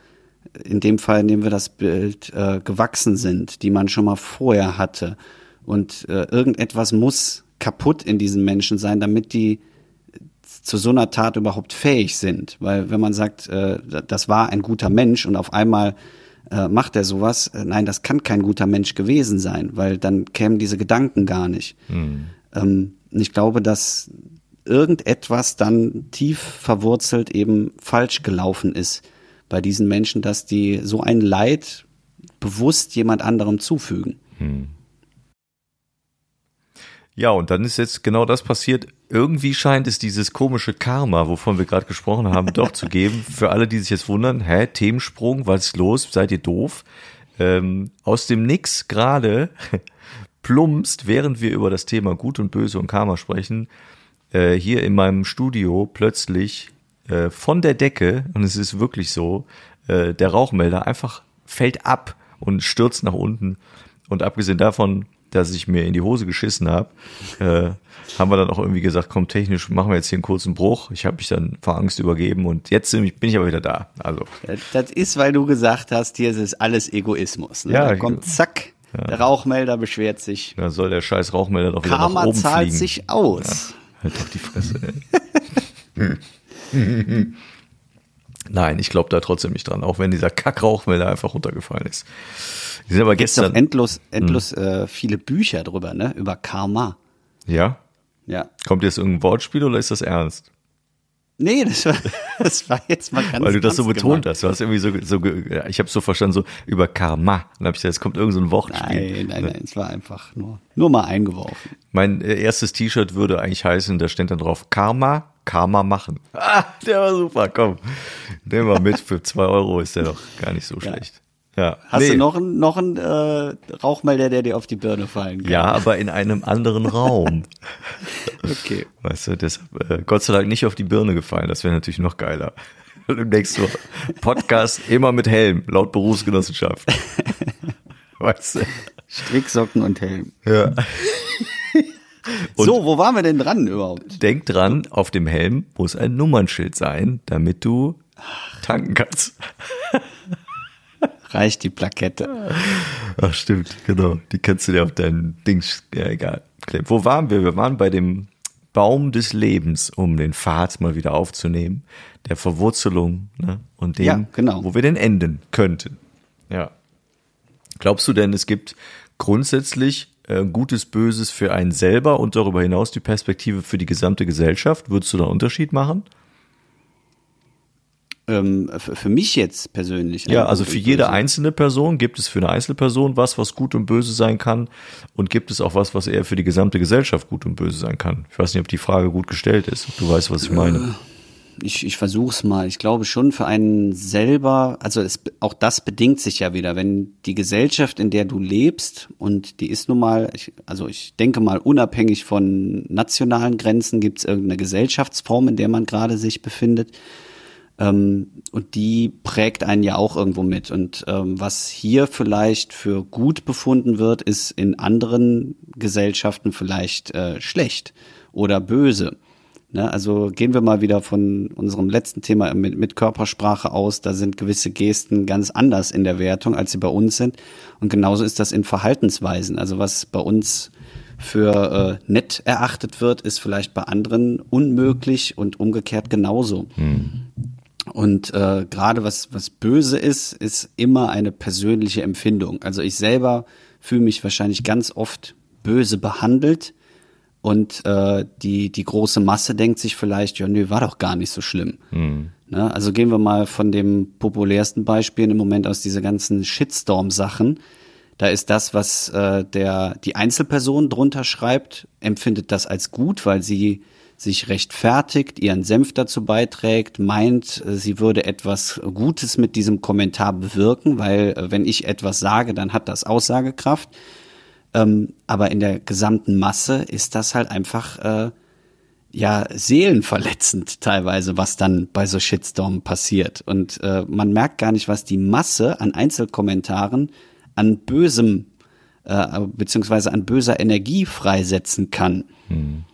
in dem Fall nehmen wir das Bild, äh, gewachsen sind, die man schon mal vorher hatte. Und äh, irgendetwas muss kaputt in diesen Menschen sein, damit die zu so einer Tat überhaupt fähig sind. Weil wenn man sagt, äh, das war ein guter Mensch und auf einmal äh, macht er sowas. Äh, nein, das kann kein guter Mensch gewesen sein, weil dann kämen diese Gedanken gar nicht. Mhm. Ähm, ich glaube, dass irgendetwas dann tief verwurzelt eben falsch gelaufen ist bei diesen Menschen, dass die so ein Leid bewusst jemand anderem zufügen. Mhm. Ja, und dann ist jetzt genau das passiert. Irgendwie scheint es dieses komische Karma, wovon wir gerade gesprochen haben, doch zu geben. Für alle, die sich jetzt wundern, hä, Themensprung, was ist los? Seid ihr doof? Ähm, aus dem Nix gerade plumpst, während wir über das Thema Gut und Böse und Karma sprechen, äh, hier in meinem Studio plötzlich äh, von der Decke, und es ist wirklich so, äh, der Rauchmelder einfach fällt ab und stürzt nach unten. Und abgesehen davon dass ich mir in die Hose geschissen habe, äh, haben wir dann auch irgendwie gesagt, komm, technisch machen wir jetzt hier einen kurzen Bruch. Ich habe mich dann vor Angst übergeben und jetzt bin ich aber wieder da. Also das ist, weil du gesagt hast, hier ist es alles Egoismus. Ne? Ja, da kommt zack, ja. der Rauchmelder beschwert sich. Da soll der scheiß Rauchmelder doch wieder Karma nach oben zahlt fliegen. sich aus. Ja, halt doch die Fresse. Nein, ich glaube da trotzdem nicht dran, auch wenn dieser Kackrauchmelder einfach runtergefallen ist. Die sind aber gestern. Gibt's endlos, endlos hm. äh, viele Bücher drüber, ne? Über Karma. Ja? Ja. Kommt jetzt irgendein Wortspiel oder ist das ernst? Nee, das war, das war jetzt mal ganz Weil du das so betont gemacht. hast. Du hast irgendwie so, so ich habe so verstanden, so über Karma. Dann habe ich gesagt, es kommt irgendein so Wortspiel. Nein, nein, nein, es war einfach nur, nur mal eingeworfen. Mein äh, erstes T-Shirt würde eigentlich heißen, da steht dann drauf Karma, Karma machen. Ah, der war super, komm. Nehmen wir mit, für zwei Euro ist der doch gar nicht so schlecht. Ja. Hast nee. du noch einen noch einen, äh, Rauchmelder, der dir auf die Birne fallen kann? Ja, aber in einem anderen Raum. okay. Weißt du, das äh, Gott sei Dank nicht auf die Birne gefallen. Das wäre natürlich noch geiler. Denkst so, Podcast immer mit Helm, laut Berufsgenossenschaft. Weißt du? Stricksocken und Helm. Ja. Und so, wo waren wir denn dran überhaupt? Denk dran, auf dem Helm muss ein Nummernschild sein, damit du tanken kannst reicht die Plakette. Ach stimmt, genau. Die kannst du dir auf dein Ding, ja egal. Wo waren wir? Wir waren bei dem Baum des Lebens, um den Pfad mal wieder aufzunehmen, der Verwurzelung ne? und dem, ja, genau. wo wir denn enden könnten. Ja. Glaubst du denn, es gibt grundsätzlich äh, Gutes, Böses für einen selber und darüber hinaus die Perspektive für die gesamte Gesellschaft? Würdest du da einen Unterschied machen? Ähm, für mich jetzt persönlich. Ja, also für jede einzelne Person gibt es für eine Einzelperson was, was gut und böse sein kann und gibt es auch was, was eher für die gesamte Gesellschaft gut und böse sein kann. Ich weiß nicht, ob die Frage gut gestellt ist. Du weißt, was ich meine. Äh, ich, ich versuche es mal. Ich glaube schon für einen selber, also es, auch das bedingt sich ja wieder, wenn die Gesellschaft, in der du lebst, und die ist nun mal, ich, also ich denke mal, unabhängig von nationalen Grenzen gibt es irgendeine Gesellschaftsform, in der man gerade sich befindet. Ähm, und die prägt einen ja auch irgendwo mit. Und ähm, was hier vielleicht für gut befunden wird, ist in anderen Gesellschaften vielleicht äh, schlecht oder böse. Ne? Also gehen wir mal wieder von unserem letzten Thema mit, mit Körpersprache aus. Da sind gewisse Gesten ganz anders in der Wertung, als sie bei uns sind. Und genauso ist das in Verhaltensweisen. Also was bei uns für äh, nett erachtet wird, ist vielleicht bei anderen unmöglich und umgekehrt genauso. Hm. Und äh, gerade was, was böse ist, ist immer eine persönliche Empfindung. Also ich selber fühle mich wahrscheinlich ganz oft böse behandelt und äh, die, die große Masse denkt sich vielleicht, ja, nö, war doch gar nicht so schlimm. Mhm. Ne? Also gehen wir mal von dem populärsten Beispiel im Moment aus dieser ganzen Shitstorm-Sachen. Da ist das, was äh, der, die Einzelperson drunter schreibt, empfindet das als gut, weil sie sich rechtfertigt, ihren Senf dazu beiträgt, meint, sie würde etwas Gutes mit diesem Kommentar bewirken, weil äh, wenn ich etwas sage, dann hat das Aussagekraft. Ähm, aber in der gesamten Masse ist das halt einfach äh, ja seelenverletzend teilweise, was dann bei so Shitstorm passiert. Und äh, man merkt gar nicht, was die Masse an Einzelkommentaren an Bösem äh, beziehungsweise an böser Energie freisetzen kann. Mhm.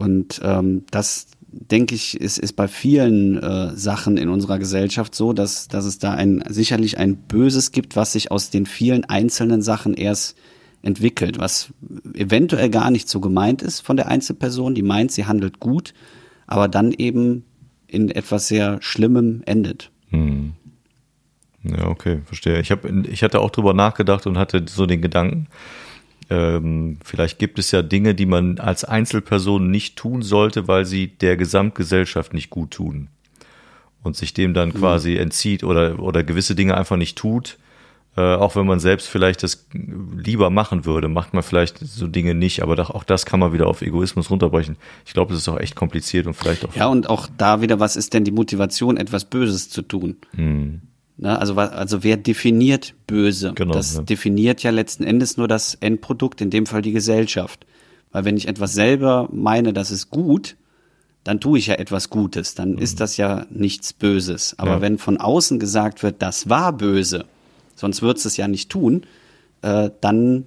Und ähm, das denke ich, ist, ist bei vielen äh, Sachen in unserer Gesellschaft so, dass, dass es da ein sicherlich ein Böses gibt, was sich aus den vielen einzelnen Sachen erst entwickelt, was eventuell gar nicht so gemeint ist von der Einzelperson, die meint, sie handelt gut, aber dann eben in etwas sehr Schlimmem endet. Hm. Ja, okay, verstehe. Ich, hab, ich hatte auch drüber nachgedacht und hatte so den Gedanken, ähm, vielleicht gibt es ja Dinge, die man als Einzelperson nicht tun sollte, weil sie der Gesamtgesellschaft nicht gut tun. Und sich dem dann mhm. quasi entzieht oder, oder gewisse Dinge einfach nicht tut. Äh, auch wenn man selbst vielleicht das lieber machen würde, macht man vielleicht so Dinge nicht. Aber auch das kann man wieder auf Egoismus runterbrechen. Ich glaube, es ist auch echt kompliziert und vielleicht auch. Ja, und auch da wieder, was ist denn die Motivation, etwas Böses zu tun? Mhm. Ne, also, also wer definiert böse? Genau, das ja. definiert ja letzten Endes nur das Endprodukt, in dem Fall die Gesellschaft. Weil wenn ich etwas selber meine, das ist gut, dann tue ich ja etwas Gutes, dann mhm. ist das ja nichts Böses. Aber ja. wenn von außen gesagt wird, das war böse, sonst würdest es ja nicht tun, äh, dann,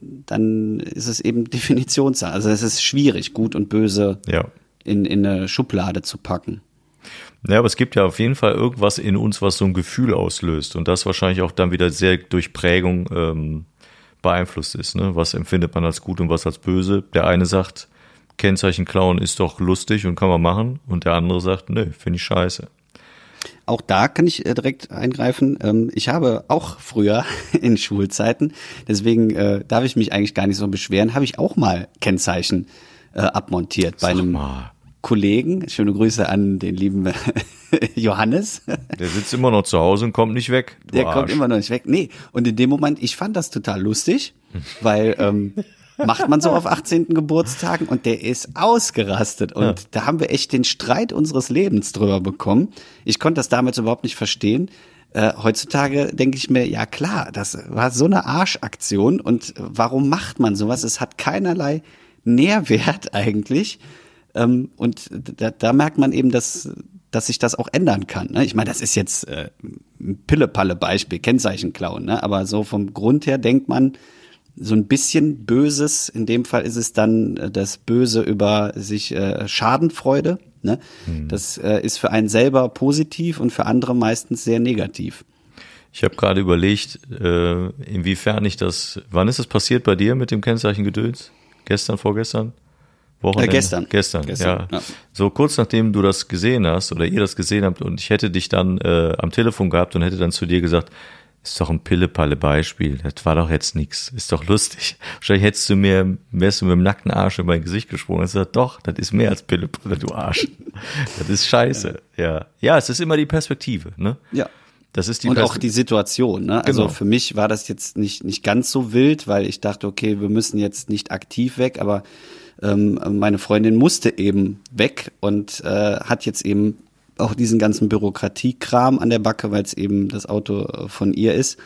dann ist es eben Definitionssache. Also es ist schwierig, gut und böse ja. in, in eine Schublade zu packen. Ja, aber es gibt ja auf jeden Fall irgendwas in uns, was so ein Gefühl auslöst und das wahrscheinlich auch dann wieder sehr durch Prägung ähm, beeinflusst ist. Ne? Was empfindet man als gut und was als böse? Der eine sagt, Kennzeichen klauen ist doch lustig und kann man machen und der andere sagt, nö, finde ich scheiße. Auch da kann ich äh, direkt eingreifen. Ähm, ich habe auch früher in Schulzeiten, deswegen äh, darf ich mich eigentlich gar nicht so beschweren, habe ich auch mal Kennzeichen äh, abmontiert Sag bei einem mal. Kollegen. Schöne Grüße an den lieben Johannes. Der sitzt immer noch zu Hause und kommt nicht weg. Der Arsch. kommt immer noch nicht weg. Nee, und in dem Moment, ich fand das total lustig, weil ähm, macht man so auf 18. Geburtstagen und der ist ausgerastet. Und ja. da haben wir echt den Streit unseres Lebens drüber bekommen. Ich konnte das damals überhaupt nicht verstehen. Äh, heutzutage denke ich mir, ja klar, das war so eine Arschaktion und warum macht man sowas? Es hat keinerlei Nährwert eigentlich. Ähm, und da, da merkt man eben, dass, dass sich das auch ändern kann. Ne? Ich meine, das ist jetzt äh, ein Pille-Palle-Beispiel, Kennzeichen klauen, ne? aber so vom Grund her denkt man, so ein bisschen Böses, in dem Fall ist es dann äh, das Böse über sich äh, Schadenfreude. Ne? Mhm. Das äh, ist für einen selber positiv und für andere meistens sehr negativ. Ich habe gerade überlegt, äh, inwiefern ich das, wann ist das passiert bei dir mit dem Kennzeichen Gedöns? Gestern, vorgestern? Wochenende? Äh, gestern. Gestern, gestern ja. ja. So kurz nachdem du das gesehen hast oder ihr das gesehen habt und ich hätte dich dann äh, am Telefon gehabt und hätte dann zu dir gesagt, ist doch ein Pille-Palle-Beispiel. Das war doch jetzt nix. Ist doch lustig. Wahrscheinlich hättest du mir, wärst du mit dem nackten Arsch in mein Gesicht gesprungen und gesagt, doch, das ist mehr als Pille-Palle, du Arsch. Das ist scheiße. Ja. Ja, es ist immer die Perspektive, ne? Ja. Das ist die und auch die Situation. Ne? Also genau. für mich war das jetzt nicht nicht ganz so wild, weil ich dachte, okay, wir müssen jetzt nicht aktiv weg, aber ähm, meine Freundin musste eben weg und äh, hat jetzt eben auch diesen ganzen Bürokratiekram an der Backe, weil es eben das Auto äh, von ihr ist.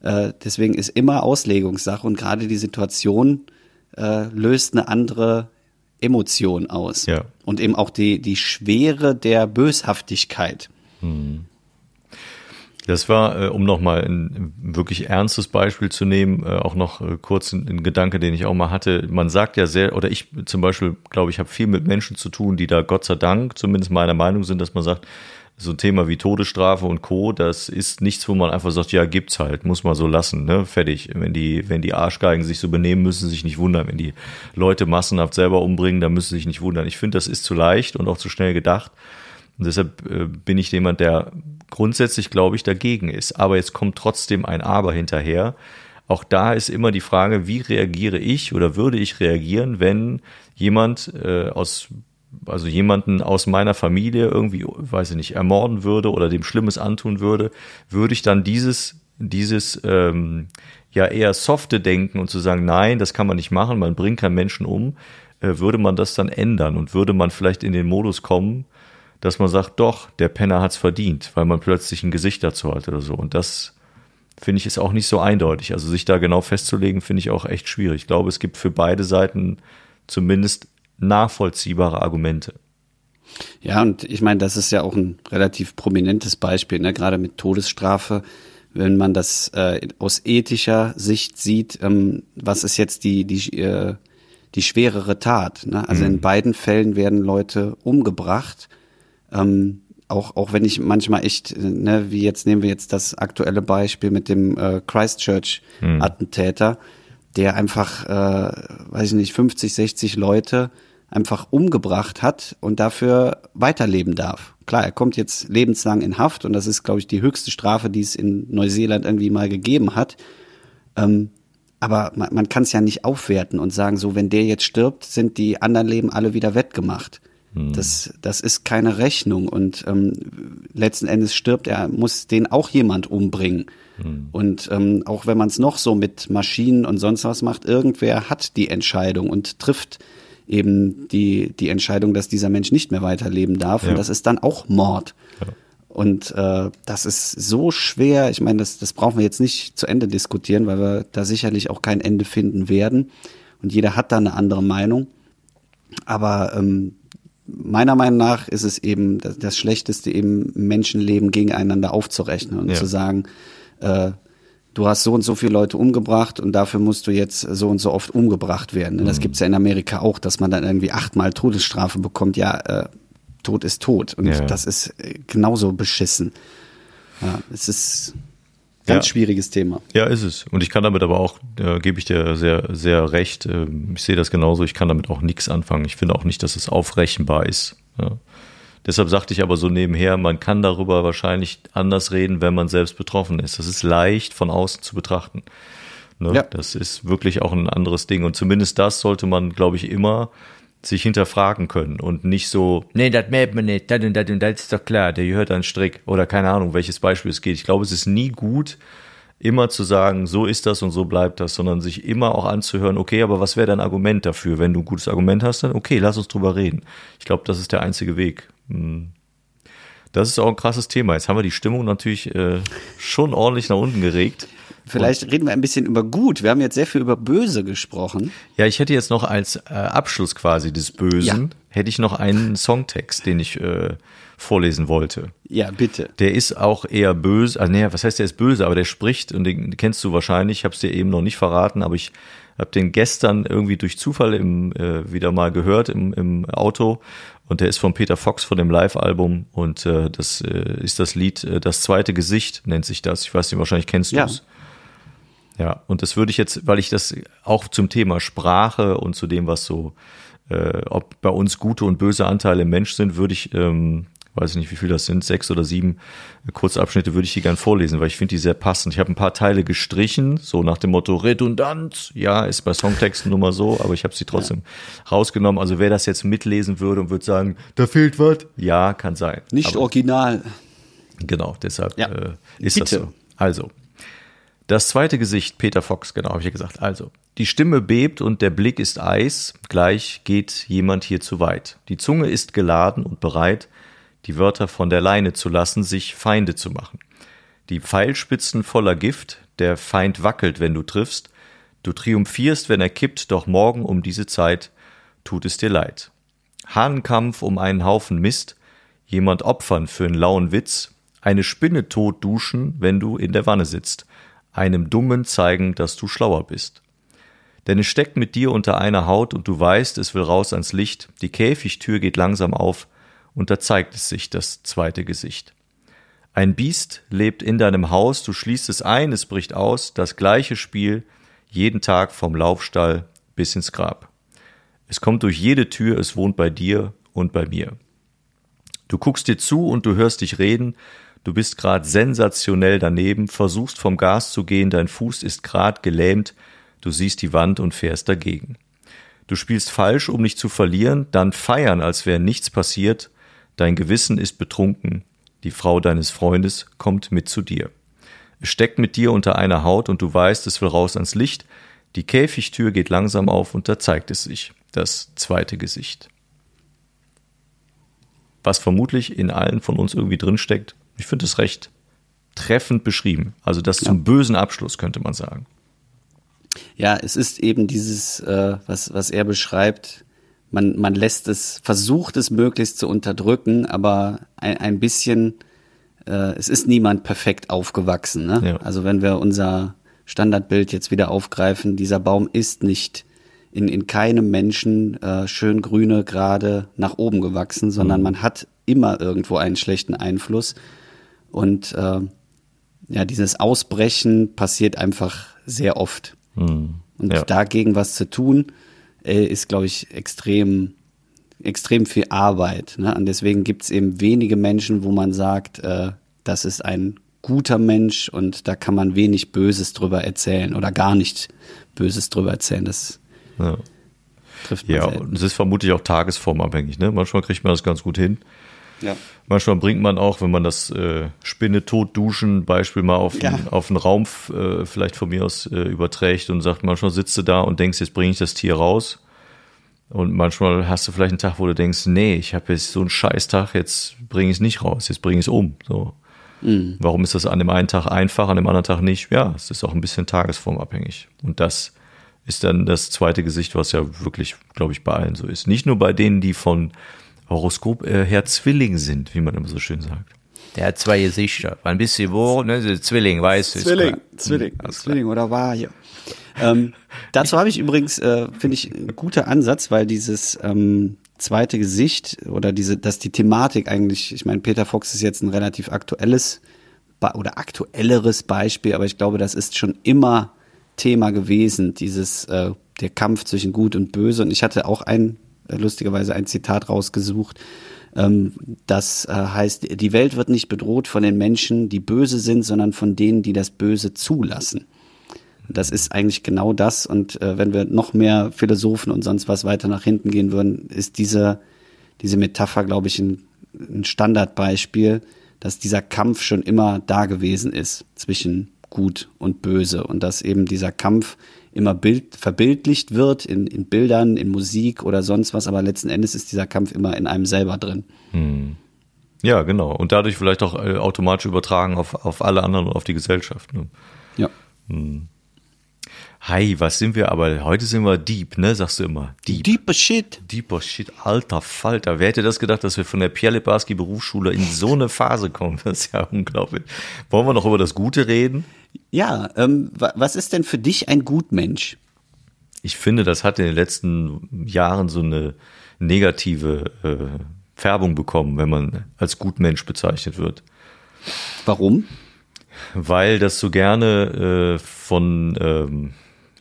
Äh, deswegen ist immer Auslegungssache und gerade die Situation äh, löst eine andere Emotion aus. Ja. Und eben auch die, die Schwere der Böshaftigkeit. Hm. Das war, äh, um nochmal ein wirklich ernstes Beispiel zu nehmen, äh, auch noch äh, kurz ein, Gedanke, den ich auch mal hatte. Man sagt ja sehr, oder ich zum Beispiel, glaube ich, habe viel mit Menschen zu tun, die da Gott sei Dank zumindest meiner Meinung sind, dass man sagt, so ein Thema wie Todesstrafe und Co., das ist nichts, wo man einfach sagt, ja, gibt's halt, muss man so lassen, ne? Fertig. Wenn die, wenn die Arschgeigen sich so benehmen, müssen sie sich nicht wundern. Wenn die Leute massenhaft selber umbringen, dann müssen sie sich nicht wundern. Ich finde, das ist zu leicht und auch zu schnell gedacht. Und deshalb äh, bin ich jemand, der grundsätzlich, glaube ich, dagegen ist. Aber jetzt kommt trotzdem ein Aber hinterher. Auch da ist immer die Frage, wie reagiere ich oder würde ich reagieren, wenn jemand äh, aus also jemanden aus meiner Familie irgendwie, weiß ich nicht, ermorden würde oder dem Schlimmes antun würde, würde ich dann dieses, dieses ähm, ja eher softe Denken und zu sagen, nein, das kann man nicht machen, man bringt keinen Menschen um, äh, würde man das dann ändern und würde man vielleicht in den Modus kommen, dass man sagt, doch, der Penner hat's verdient, weil man plötzlich ein Gesicht dazu hat oder so. Und das finde ich ist auch nicht so eindeutig. Also sich da genau festzulegen, finde ich auch echt schwierig. Ich glaube, es gibt für beide Seiten zumindest nachvollziehbare Argumente. Ja, und ich meine, das ist ja auch ein relativ prominentes Beispiel, ne? gerade mit Todesstrafe wenn man das äh, aus ethischer Sicht sieht, ähm, was ist jetzt die, die, äh, die schwerere Tat. Ne? Also mhm. in beiden Fällen werden Leute umgebracht. Ähm, auch, auch wenn ich manchmal echt, ne, wie jetzt nehmen wir jetzt das aktuelle Beispiel mit dem äh, Christchurch-Attentäter, mhm. der einfach, äh, weiß ich nicht, 50, 60 Leute einfach umgebracht hat und dafür weiterleben darf. Klar, er kommt jetzt lebenslang in Haft und das ist, glaube ich, die höchste Strafe, die es in Neuseeland irgendwie mal gegeben hat. Ähm, aber man, man kann es ja nicht aufwerten und sagen, so, wenn der jetzt stirbt, sind die anderen Leben alle wieder wettgemacht. Hm. Das, das ist keine Rechnung und ähm, letzten Endes stirbt er, muss den auch jemand umbringen. Hm. Und ähm, auch wenn man es noch so mit Maschinen und sonst was macht, irgendwer hat die Entscheidung und trifft eben die, die Entscheidung, dass dieser Mensch nicht mehr weiterleben darf. Ja. Und das ist dann auch Mord. Ja. Und äh, das ist so schwer. Ich meine, das, das brauchen wir jetzt nicht zu Ende diskutieren, weil wir da sicherlich auch kein Ende finden werden. Und jeder hat da eine andere Meinung. Aber ähm, meiner Meinung nach ist es eben das, das Schlechteste, eben Menschenleben gegeneinander aufzurechnen und ja. zu sagen, äh, du hast so und so viele Leute umgebracht und dafür musst du jetzt so und so oft umgebracht werden. Das mhm. gibt's ja in Amerika auch, dass man dann irgendwie achtmal Todesstrafe bekommt. Ja, äh, Tod ist tot. Und ja. das ist äh, genauso beschissen. Ja, es ist ganz ja. schwieriges Thema. Ja, ist es. Und ich kann damit aber auch, äh, gebe ich dir sehr, sehr recht. Äh, ich sehe das genauso. Ich kann damit auch nichts anfangen. Ich finde auch nicht, dass es aufrechenbar ist. Ja. Deshalb sagte ich aber so nebenher, man kann darüber wahrscheinlich anders reden, wenn man selbst betroffen ist. Das ist leicht von außen zu betrachten. Ne? Ja. Das ist wirklich auch ein anderes Ding. Und zumindest das sollte man, glaube ich, immer sich hinterfragen können und nicht so, nee, das merkt man nicht, das und das und das ist doch klar, der gehört an Strick oder keine Ahnung, welches Beispiel es geht. Ich glaube, es ist nie gut, immer zu sagen, so ist das und so bleibt das, sondern sich immer auch anzuhören, okay, aber was wäre dein Argument dafür? Wenn du ein gutes Argument hast, dann okay, lass uns drüber reden. Ich glaube, das ist der einzige Weg. Hm. Das ist auch ein krasses Thema. Jetzt haben wir die Stimmung natürlich äh, schon ordentlich nach unten geregt. Vielleicht und, reden wir ein bisschen über gut. Wir haben jetzt sehr viel über böse gesprochen. Ja, ich hätte jetzt noch als äh, Abschluss quasi des Bösen, ja. hätte ich noch einen Songtext, den ich äh, vorlesen wollte. Ja, bitte. Der ist auch eher böse. Also, nee, was heißt, der ist böse, aber der spricht, und den kennst du wahrscheinlich, ich habe es dir eben noch nicht verraten, aber ich habe den gestern irgendwie durch Zufall im, äh, wieder mal gehört im, im Auto und der ist von Peter Fox von dem Live-Album und äh, das äh, ist das Lied äh, Das zweite Gesicht nennt sich das. Ich weiß nicht, wahrscheinlich kennst du es. Ja. und das würde ich jetzt, weil ich das auch zum Thema Sprache und zu dem, was so, äh, ob bei uns gute und böse Anteile im Mensch sind, würde ich ähm, weiß ich nicht, wie viel das sind, sechs oder sieben Kurzabschnitte, würde ich die gern vorlesen, weil ich finde die sehr passend. Ich habe ein paar Teile gestrichen, so nach dem Motto redundant. Ja, ist bei Songtexten nun mal so, aber ich habe sie trotzdem ja. rausgenommen. Also wer das jetzt mitlesen würde und würde sagen, da fehlt was, ja, kann sein. Nicht aber, original. Genau, deshalb ja. äh, ist Bitte. das so. Also, das zweite Gesicht, Peter Fox, genau, habe ich ja gesagt. Also, die Stimme bebt und der Blick ist Eis, gleich geht jemand hier zu weit. Die Zunge ist geladen und bereit, die Wörter von der Leine zu lassen, sich Feinde zu machen. Die Pfeilspitzen voller Gift, der Feind wackelt, wenn du triffst, du triumphierst, wenn er kippt, doch morgen um diese Zeit tut es dir leid. Hahnkampf um einen Haufen Mist, jemand opfern für einen lauen Witz, eine Spinne tot duschen, wenn du in der Wanne sitzt, einem Dummen zeigen, dass du schlauer bist. Denn es steckt mit dir unter einer Haut und du weißt, es will raus ans Licht, die Käfigtür geht langsam auf, und da zeigt es sich das zweite Gesicht. Ein Biest lebt in deinem Haus, du schließt es ein, es bricht aus, das gleiche Spiel, jeden Tag vom Laufstall bis ins Grab. Es kommt durch jede Tür, es wohnt bei dir und bei mir. Du guckst dir zu und du hörst dich reden, du bist grad sensationell daneben, versuchst vom Gas zu gehen, dein Fuß ist grad gelähmt, du siehst die Wand und fährst dagegen. Du spielst falsch, um nicht zu verlieren, dann feiern, als wäre nichts passiert, Dein Gewissen ist betrunken, die Frau deines Freundes kommt mit zu dir. Es steckt mit dir unter einer Haut und du weißt, es will raus ans Licht. Die Käfigtür geht langsam auf und da zeigt es sich, das zweite Gesicht. Was vermutlich in allen von uns irgendwie drinsteckt. Ich finde es recht treffend beschrieben. Also das ja. zum bösen Abschluss könnte man sagen. Ja, es ist eben dieses, äh, was, was er beschreibt, man, man lässt es, versucht es möglichst zu unterdrücken, aber ein, ein bisschen äh, es ist niemand perfekt aufgewachsen. Ne? Ja. Also wenn wir unser Standardbild jetzt wieder aufgreifen, dieser Baum ist nicht in, in keinem Menschen äh, schön grüne gerade nach oben gewachsen, sondern man hat immer irgendwo einen schlechten Einfluss. Und äh, ja, dieses Ausbrechen passiert einfach sehr oft. Und Ja. dagegen was zu tun, äh, ist, glaube ich, extrem, extrem viel Arbeit. Ne? Und deswegen gibt es eben wenige Menschen, wo man sagt, äh, das ist ein guter Mensch und da kann man wenig Böses drüber erzählen oder gar nicht Böses drüber erzählen. Das Ja. trifft man Ja, selten. und es ist vermutlich auch tagesformabhängig. Ne? Manchmal kriegt man das ganz gut hin. Ja. Manchmal bringt man auch, wenn man das äh, Spinne tot duschen Beispiel mal auf, Ja. einen, auf einen Raum äh, vielleicht von mir aus äh, überträgt und sagt, manchmal sitzt du da und denkst, jetzt bringe ich das Tier raus. Und manchmal hast du vielleicht einen Tag, wo du denkst, nee, ich habe jetzt so einen Scheißtag, jetzt bringe ich es nicht raus, jetzt bringe ich es um. So. Warum ist das an dem einen Tag einfach, an dem anderen Tag nicht? Ja, es ist auch ein bisschen tagesformabhängig. Und das ist dann das zweite Gesicht, was ja wirklich, glaube ich, bei allen so ist. Nicht nur bei denen, die von Horoskop äh, her Zwilling sind, wie man immer so schön sagt. Der hat zwei Gesichter. War ein bisschen wo, ne? Zwilling, weißt du. ist Zwilling. Zwilling, klar. Zwilling oder war hier. Ähm, dazu habe ich übrigens, äh, finde ich, ein guter Ansatz, weil dieses ähm, zweite Gesicht oder diese, dass die Thematik eigentlich, ich meine, Peter Fox ist jetzt ein relativ aktuelles oder aktuelleres Beispiel, aber ich glaube, das ist schon immer Thema gewesen, dieses äh, der Kampf zwischen Gut und Böse. Und ich hatte auch ein, lustigerweise ein Zitat rausgesucht, ähm, das äh, heißt, die Welt wird nicht bedroht von den Menschen, die böse sind, sondern von denen, die das Böse zulassen. Das ist eigentlich genau das. Und äh, wenn wir noch mehr Philosophen und sonst was weiter nach hinten gehen würden, ist diese, diese Metapher, glaube ich, ein, ein Standardbeispiel, dass dieser Kampf schon immer da gewesen ist zwischen Gut und Böse und dass eben dieser Kampf immer bild, verbildlicht wird in, in Bildern, in Musik oder sonst was, aber letzten Endes ist dieser Kampf immer in einem selber drin. Ja, genau. Und dadurch vielleicht auch äh, automatisch übertragen auf, auf alle anderen und auf die Gesellschaft. Ne? Ja. Hi, was sind wir aber? Heute sind wir deep, ne? Sagst du immer. Deep. Deeper Shit. Deeper Shit, alter Falter. Wer hätte das gedacht, dass wir von der Pierre Lebarski Berufsschule in so eine Phase kommen? Das ist ja unglaublich. Wollen wir noch über das Gute reden? Ja, ähm, wa- was ist denn für dich ein Gutmensch? Ich finde, das hat in den letzten Jahren so eine negative äh, Färbung bekommen, wenn man als Gutmensch bezeichnet wird. Warum? weil das so gerne äh, von ähm,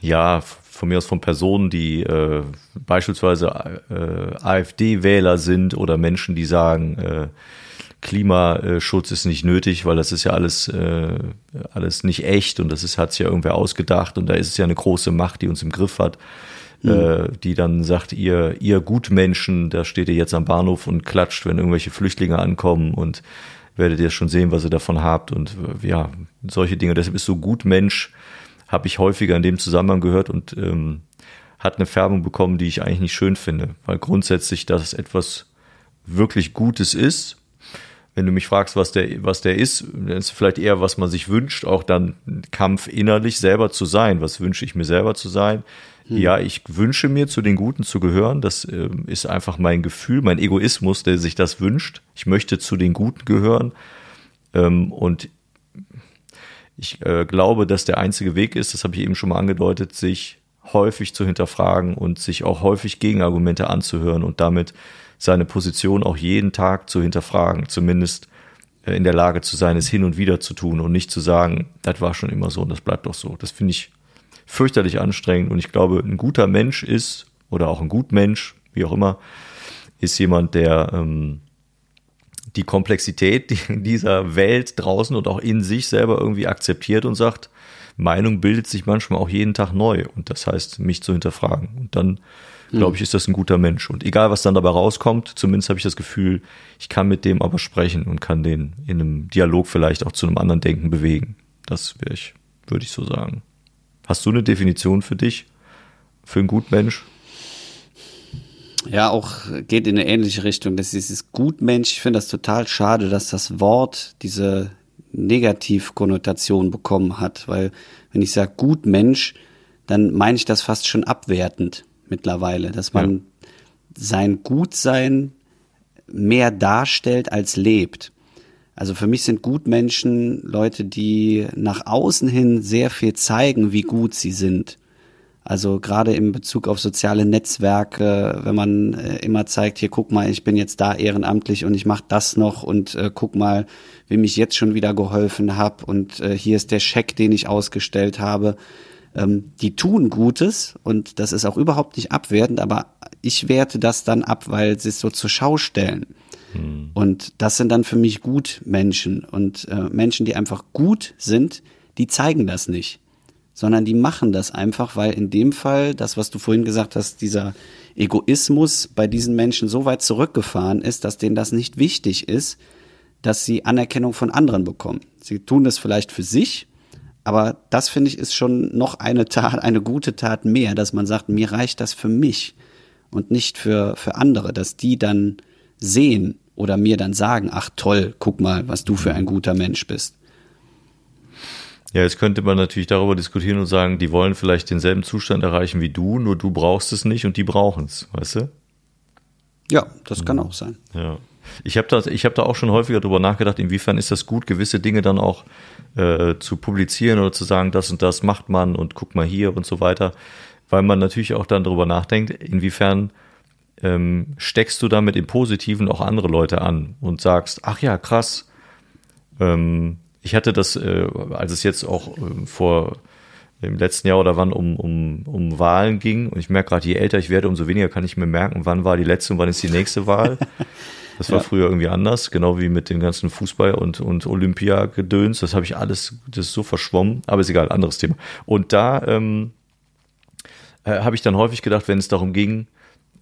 ja von mir aus von Personen, die äh, beispielsweise äh, AfD-Wähler sind oder Menschen, die sagen, äh, Klimaschutz ist nicht nötig, weil das ist ja alles äh, alles nicht echt und das ist hat sich ja irgendwer ausgedacht und da ist es ja eine große Macht, die uns im Griff hat. Äh, die dann sagt, ihr, ihr Gutmenschen, da steht ihr jetzt am Bahnhof und klatscht, wenn irgendwelche Flüchtlinge ankommen und werdet ihr schon sehen, was ihr davon habt und ja, solche Dinge. Deshalb ist so gut Mensch, habe ich häufiger in dem Zusammenhang gehört und ähm, hat eine Färbung bekommen, die ich eigentlich nicht schön finde, weil grundsätzlich das etwas wirklich Gutes ist. Wenn du mich fragst, was der, was der ist, dann ist vielleicht eher, was man sich wünscht, auch dann ein Kampf innerlich selber zu sein. Was wünsche ich mir selber zu sein? Ja, ich wünsche mir, zu den Guten zu gehören. Das ähm, ist einfach mein Gefühl, mein Egoismus, der sich das wünscht. Ich möchte zu den Guten gehören. Ähm, und ich äh, glaube, dass der einzige Weg ist, das habe ich eben schon mal angedeutet, sich häufig zu hinterfragen und sich auch häufig Gegenargumente anzuhören und damit seine Position auch jeden Tag zu hinterfragen, zumindest äh, in der Lage zu sein, es hin und wieder zu tun und nicht zu sagen, das war schon immer so und das bleibt doch so. Das finde ich fürchterlich anstrengend und ich glaube, ein guter Mensch ist oder auch ein Gutmensch, wie auch immer, ist jemand, der ähm, die Komplexität die- dieser Welt draußen und auch in sich selber irgendwie akzeptiert und sagt, Meinung bildet sich manchmal auch jeden Tag neu und das heißt, mich zu hinterfragen. Und dann, glaube ich, ist das ein guter Mensch. Und egal, was dann dabei rauskommt, zumindest habe ich das Gefühl, ich kann mit dem aber sprechen und kann den in einem Dialog vielleicht auch zu einem anderen Denken bewegen. Das wäre ich, würde ich so sagen. Hast du eine Definition für dich? Für einen Gutmensch? Ja, auch geht in eine ähnliche Richtung. Das ist dieses Gutmensch. Ich finde das total schade, dass das Wort diese Negativkonnotation bekommen hat, weil wenn ich sage Gutmensch, dann meine ich das fast schon abwertend mittlerweile, dass man sein Gutsein mehr darstellt als lebt. Also für mich sind Gutmenschen Leute, die nach außen hin sehr viel zeigen, wie gut sie sind. Also gerade in Bezug auf soziale Netzwerke, wenn man äh, immer zeigt, hier guck mal, ich bin jetzt da ehrenamtlich und ich mache das noch und äh, guck mal, wem ich jetzt schon wieder geholfen habe und äh, hier ist der Scheck, den ich ausgestellt habe. Ähm, die tun Gutes und das ist auch überhaupt nicht abwertend, aber ich werte das dann ab, weil sie es so zur Schau stellen. Hm. Und das sind dann für mich Gutmenschen und äh, Menschen, die einfach gut sind, die zeigen das nicht sondern die machen das einfach, weil in dem Fall, das, was du vorhin gesagt hast, dieser Egoismus bei diesen Menschen so weit zurückgefahren ist, dass denen das nicht wichtig ist, dass sie Anerkennung von anderen bekommen. Sie tun das vielleicht für sich, aber das finde ich ist schon noch eine Tat, eine gute Tat mehr, dass man sagt, mir reicht das für mich und nicht für, für andere, dass die dann sehen oder mir dann sagen, ach toll, guck mal, was du für ein guter Mensch bist. Ja, jetzt könnte man natürlich darüber diskutieren und sagen, die wollen vielleicht denselben Zustand erreichen wie du, nur du brauchst es nicht und die brauchen es, weißt du? Ja, das kann auch sein. Ja. Ich habe da, ich hab da auch schon häufiger darüber nachgedacht, inwiefern ist das gut, gewisse Dinge dann auch äh, zu publizieren oder zu sagen, das und das macht man und guck mal hier und so weiter, weil man natürlich auch dann darüber nachdenkt, inwiefern ähm, steckst du damit im Positiven auch andere Leute an und sagst, ach ja, krass, ähm, ich hatte das, äh, als es jetzt auch äh, vor im letzten Jahr oder wann um, um, um Wahlen ging, und ich merke gerade, je älter ich werde, umso weniger kann ich mir merken, wann war die letzte und wann ist die nächste Wahl. Das war ja. früher irgendwie anders, genau wie mit dem ganzen Fußball und, und Olympia-Gedöns. Das habe ich alles, das ist so verschwommen, aber ist egal, anderes Thema. Und da ähm, äh, habe ich dann häufig gedacht, wenn es darum ging,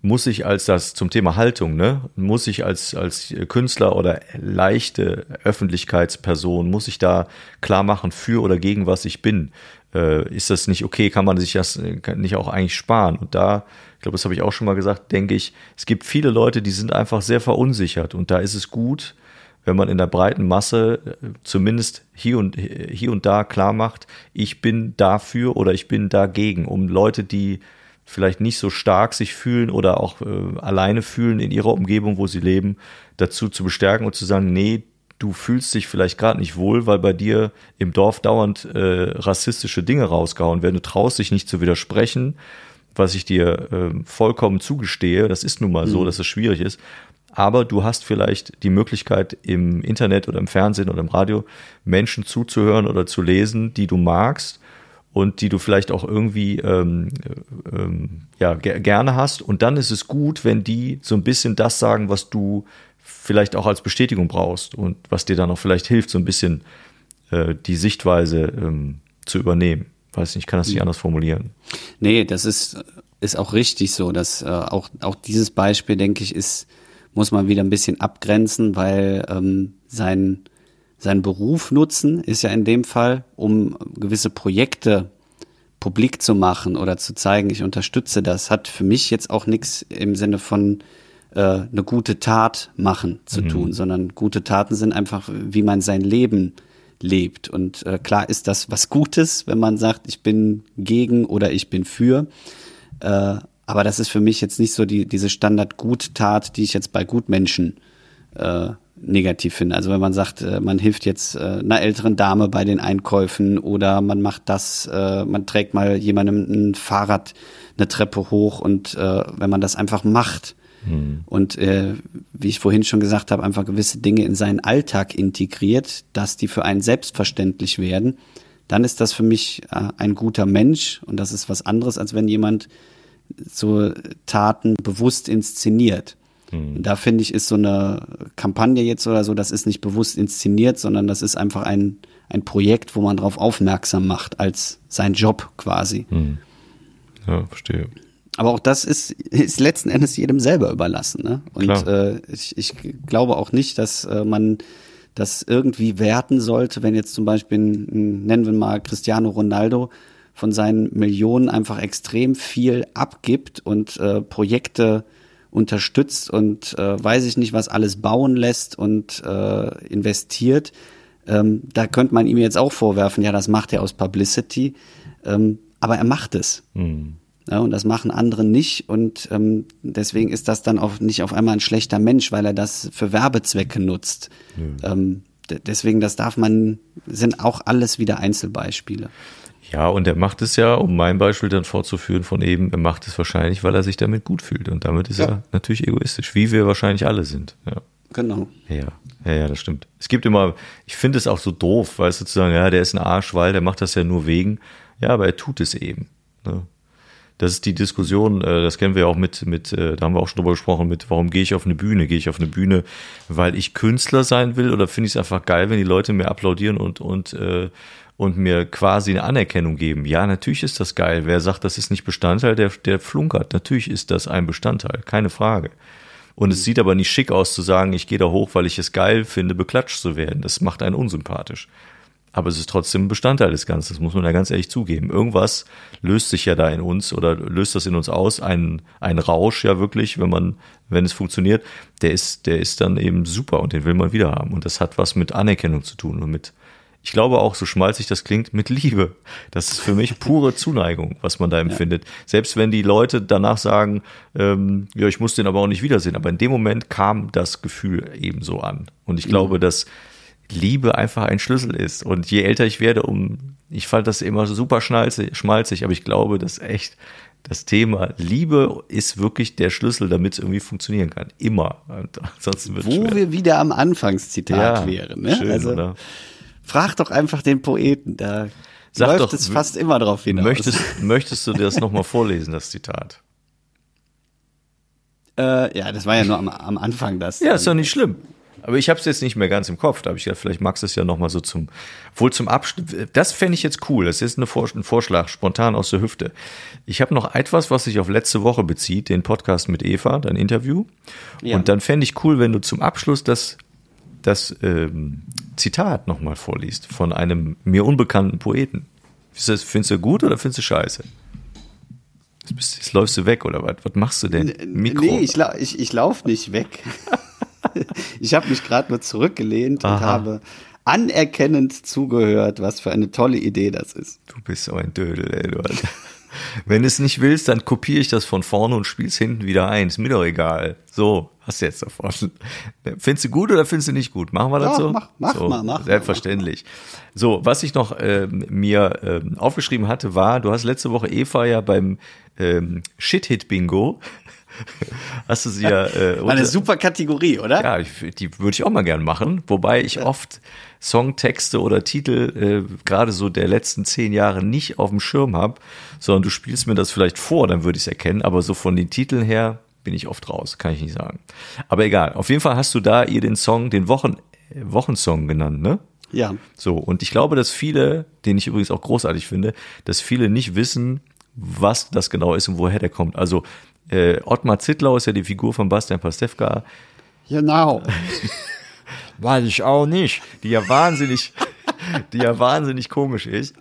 muss ich als das zum Thema Haltung, ne, muss ich als, als Künstler oder leichte Öffentlichkeitsperson, muss ich da klar machen, für oder gegen was ich bin? Äh, ist das nicht okay? Kann man sich das nicht auch eigentlich sparen? Und da, ich glaube, das habe ich auch schon mal gesagt, denke ich, es gibt viele Leute, die sind einfach sehr verunsichert und da ist es gut, wenn man in der breiten Masse äh, zumindest hier und, hier und da klar macht, ich bin dafür oder ich bin dagegen, um Leute, die vielleicht nicht so stark sich fühlen oder auch äh, alleine fühlen in ihrer Umgebung, wo sie leben, dazu zu bestärken und zu sagen, nee, du fühlst dich vielleicht gerade nicht wohl, weil bei dir im Dorf dauernd äh, rassistische Dinge rausgehauen werden. Du traust dich nicht zu widersprechen, was ich dir äh, vollkommen zugestehe. Das ist nun mal so, mhm. dass es schwierig ist. Aber du hast vielleicht die Möglichkeit im Internet oder im Fernsehen oder im Radio Menschen zuzuhören oder zu lesen, die du magst und die du vielleicht auch irgendwie ähm, ähm, ja, gerne hast. Und dann ist es gut, wenn die so ein bisschen das sagen, was du vielleicht auch als Bestätigung brauchst und was dir dann auch vielleicht hilft, so ein bisschen äh, die Sichtweise ähm, zu übernehmen. Weiß nicht, ich kann das nicht anders formulieren. Nee, das ist, ist auch richtig so. Dass äh, auch, auch dieses Beispiel, denke ich, ist, muss man wieder ein bisschen abgrenzen, weil ähm, sein seinen Beruf nutzen, ist ja in dem Fall, um gewisse Projekte publik zu machen oder zu zeigen, ich unterstütze das, hat für mich jetzt auch nichts im Sinne von äh, eine gute Tat machen zu mhm. tun, sondern gute Taten sind einfach, wie man sein Leben lebt. Und äh, klar ist das was Gutes, wenn man sagt, ich bin gegen oder ich bin für. Äh, aber das ist für mich jetzt nicht so die, diese Standard-Gut-Tat, die ich jetzt bei Gutmenschen äh, negativ finde. Also wenn man sagt, äh, man hilft jetzt äh, einer älteren Dame bei den Einkäufen oder man macht das, äh, man trägt mal jemandem ein Fahrrad eine Treppe hoch und wenn man das einfach macht hm. und wie ich vorhin schon gesagt habe, einfach gewisse Dinge in seinen Alltag integriert, dass die für einen selbstverständlich werden, dann ist das für mich ein guter Mensch und das ist was anderes, als wenn jemand so Taten bewusst inszeniert. Mhm. Da finde ich, ist so eine Kampagne jetzt oder so, das ist nicht bewusst inszeniert, sondern das ist einfach ein, ein Projekt, wo man darauf aufmerksam macht, als sein Job quasi. Mhm. Ja, verstehe. Aber auch das ist, ist letzten Endes jedem selber überlassen. Ne? Und äh, ich, ich glaube auch nicht, dass äh, man das irgendwie werten sollte, wenn jetzt zum Beispiel, nennen wir mal Cristiano Ronaldo, von seinen Millionen einfach extrem viel abgibt und äh, Projekte unterstützt und äh, weiß ich nicht, was alles bauen lässt und äh, investiert. Ähm, da könnte man ihm jetzt auch vorwerfen, ja, das macht er aus Publicity. Ähm, aber er macht es. Mhm. Ja, und das machen andere nicht. Und ähm, deswegen ist das dann auch nicht auf einmal ein schlechter Mensch, weil er das für Werbezwecke nutzt. Mhm. Deswegen, das darf man, sind auch alles wieder Einzelbeispiele. Ja, und er macht es ja, um mein Beispiel dann fortzuführen von eben, er macht es wahrscheinlich, weil er sich damit gut fühlt. Und damit ist Ja. er natürlich egoistisch, wie wir wahrscheinlich alle sind. Ja. Genau. Ja, ja, ja, das stimmt. Es gibt immer, ich finde es auch so doof, weißt du, zu sagen, ja, der ist ein Arsch, weil der macht das ja nur wegen. Ja, aber er tut es eben. Ne? Das ist die Diskussion, äh, das kennen wir ja auch mit, mit, äh, da haben wir auch schon drüber gesprochen, mit, warum gehe ich auf eine Bühne? Gehe ich auf eine Bühne, weil ich Künstler sein will oder finde ich es einfach geil, wenn die Leute mir applaudieren und, und, äh, und mir quasi eine Anerkennung geben? Ja, natürlich ist das geil. Wer sagt, das ist nicht Bestandteil, der, der flunkert. Natürlich ist das ein Bestandteil, keine Frage. Und es sieht aber nicht schick aus zu sagen, ich gehe da hoch, weil ich es geil finde, beklatscht zu werden. Das macht einen unsympathisch. Aber es ist trotzdem ein Bestandteil des Ganzen, das muss man ja ganz ehrlich zugeben. Irgendwas löst sich ja da in uns oder löst das in uns aus. Ein, ein Rausch ja wirklich, wenn man, wenn es funktioniert, der ist, der ist dann eben super und den will man wieder haben. Und das hat was mit Anerkennung zu tun und mit, ich glaube auch, so schmalzig das klingt, mit Liebe. Das ist für mich pure Zuneigung, was man da empfindet. Selbst wenn die Leute danach sagen, ähm, ja, ich muss den aber auch nicht wiedersehen. Aber in dem Moment kam das Gefühl ebenso an. Und ich glaube, dass Liebe einfach ein Schlüssel ist. Und je älter ich werde, um, ich fand das immer super schmalzig, aber ich glaube, dass echt das Thema Liebe ist wirklich der Schlüssel, damit es irgendwie funktionieren kann. Immer. Ansonsten wird es Wo schwer. wir wieder am Anfangszitat Ja, wären. Ne? schön, also, oder? Frag doch einfach den Poeten. Da Sag läuft doch, es fast immer drauf hinaus. Möchtest, möchtest du das nochmal vorlesen, das Zitat? Äh, ja, das war ja nur am, am Anfang das. Ja, ist doch nicht schlimm. Aber ich habe es jetzt nicht mehr ganz im Kopf. Da habe ich gedacht, vielleicht magst du es ja nochmal so zum, wohl zum Abschluss. Das fände ich jetzt cool. Das ist eine Vor ein Vorschlag, spontan aus der Hüfte. Ich habe noch etwas, was sich auf letzte Woche bezieht, den Podcast mit Eva, dein Interview. Ja. Und dann fände ich cool, wenn du zum Abschluss das, das ähm, Zitat nochmal vorliest von einem mir unbekannten Poeten. Findest du, gut oder findest du scheiße? Jetzt, bist, jetzt läufst du weg oder was? Was machst du denn? Mikro. Nee, ich, lau- ich, ich laufe nicht weg. ich habe mich gerade nur zurückgelehnt und Aha. habe anerkennend zugehört, was für eine tolle Idee das ist. Du bist so ein Dödel, ey. Wenn du es nicht willst, dann kopiere ich das von vorne und spiel's hinten wieder ein. Ist mir doch egal. So, hast du jetzt davon. Findest du gut oder findest du nicht gut? Machen wir das Ja, so? mach- mach so, mal, mach Selbstverständlich. So, was ich noch ähm, mir ähm, aufgeschrieben hatte, war, du hast letzte Woche Eva ja beim ähm, Shit-Hit-Bingo, hast du sie ja äh, Eine unter- super Kategorie, oder? ja, ich, die würde ich auch mal gern machen, wobei ich oft Songtexte oder Titel äh, gerade so der letzten zehn Jahre nicht auf dem Schirm habe, sondern du spielst mir das vielleicht vor, dann würde ich es erkennen, aber so von den Titeln her bin ich oft raus, kann ich nicht sagen. Aber egal, auf jeden Fall hast du da ihr den Song, den Wochen, äh, Wochensong genannt, ne? Ja. So, und ich glaube, dass viele, den ich übrigens auch großartig finde, dass viele nicht wissen, was das genau ist und woher der kommt. Also äh, Ottmar Zittlau ist ja die Figur von Bastian Pastewka, Genau. Weiß ich auch nicht. die ja wahnsinnig, die ja wahnsinnig komisch ist.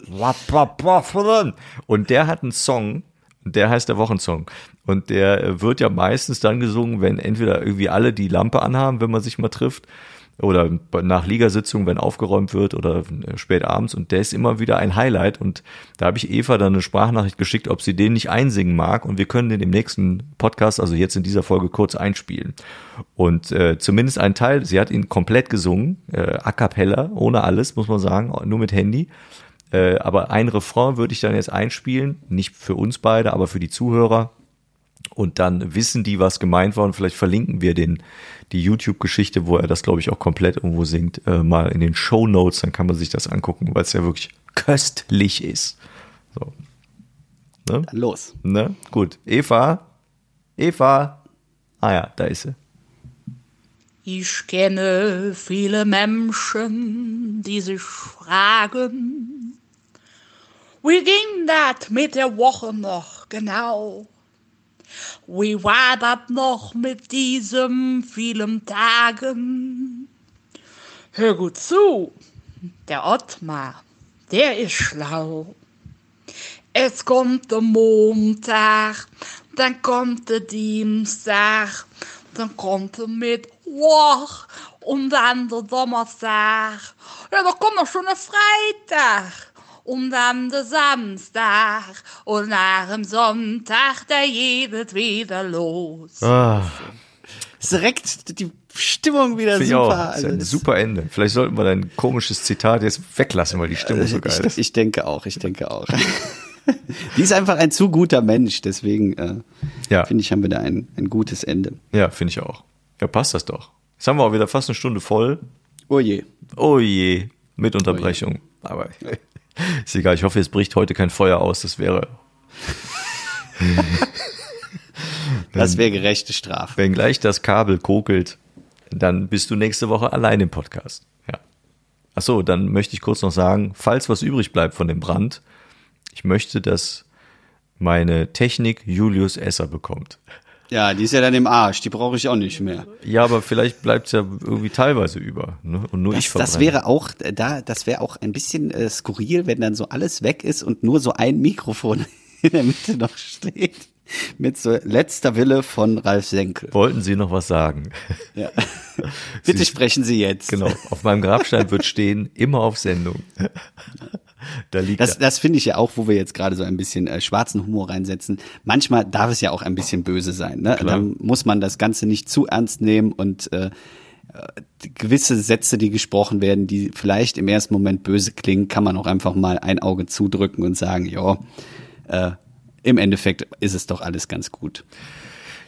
Und der hat einen Song, der heißt der Wochensong. Und der äh, wird ja meistens dann gesungen, wenn entweder irgendwie alle die Lampe anhaben, wenn man sich mal trifft, oder nach Ligasitzung, wenn aufgeräumt wird oder äh, spät abends. Und der ist immer wieder ein Highlight. Und da habe ich Eva dann eine Sprachnachricht geschickt, ob sie den nicht einsingen mag. Und wir können den im nächsten Podcast, also jetzt in dieser Folge, kurz einspielen. Und äh, zumindest ein Teil, sie hat ihn komplett gesungen, äh, a cappella, ohne alles, muss man sagen, nur mit Handy. Äh, aber ein Refrain würde ich dann jetzt einspielen, nicht für uns beide, aber für die Zuhörer. Und dann wissen die, was gemeint war. Und vielleicht verlinken wir den, die YouTube-Geschichte, wo er das, glaube ich, auch komplett irgendwo singt, äh, mal in den Show Notes. Dann kann man sich das angucken, weil es ja wirklich köstlich ist. So. Ne? Dann los. Ne? Gut. Eva. Eva. Ah ja, da ist sie. Ich kenne viele Menschen, die sich fragen, wie ging das mit der Woche noch genau? Wie war das noch mit diesen vielen Tagen? Hör gut zu, der Ottmar, der ist schlau. Es kommt der Montag, dann kommt der Dienstag, dann kommt der Mittwoch und dann der Donnerstag. Ja, dann kommt noch schon der Freitag und dann der Samstag und nach dem Sonntag, da geht es wieder los. Ah, direkt die Stimmung wieder Finde super. auch. Das ist Also ein super Ende. Vielleicht sollten wir dein komisches Zitat jetzt weglassen, weil die Stimmung so geil ich, ist. ich denke auch, ich denke auch. die ist einfach ein zu guter Mensch, deswegen äh, Ja. finde ich, haben wir da ein, ein gutes Ende. Ja, finde ich auch. Ja, passt das doch. Jetzt haben wir auch wieder fast eine Stunde voll. Oh je. Oh je, mit Unterbrechung. Aber ist egal, ich hoffe, es bricht heute kein Feuer aus. Das wäre, Das wäre gerechte Strafe. wenn gleich das Kabel kokelt, dann bist du nächste Woche allein im Podcast. Ja. Ach so, dann möchte ich kurz noch sagen, falls was übrig bleibt von dem Brand, ich möchte, dass meine Technik Julius Esser bekommt. Ja, die ist ja dann im Arsch, die brauche ich auch nicht mehr. Ja, aber vielleicht bleibt es ja irgendwie teilweise über. Ne? Und nur ich Das, das verbrenne. wäre auch äh, da, das wäre auch ein bisschen äh, skurril, wenn dann so alles weg ist und nur so ein Mikrofon in der Mitte noch steht. Mit so letzter Wille von Ralf Senkel. Wollten Sie noch was sagen? Ja. Bitte sprechen Sie jetzt. Genau. Auf meinem Grabstein wird stehen, immer auf Sendung. Da liegt Das, das finde ich ja auch, wo wir jetzt gerade so ein bisschen äh, schwarzen Humor reinsetzen. Manchmal darf es ja auch ein bisschen böse sein. Ne? Klar. Dann muss man das Ganze nicht zu ernst nehmen und äh, äh, gewisse Sätze, die gesprochen werden, die vielleicht im ersten Moment böse klingen, kann man auch einfach mal ein Auge zudrücken und sagen, ja, äh, im Endeffekt ist es doch alles ganz gut.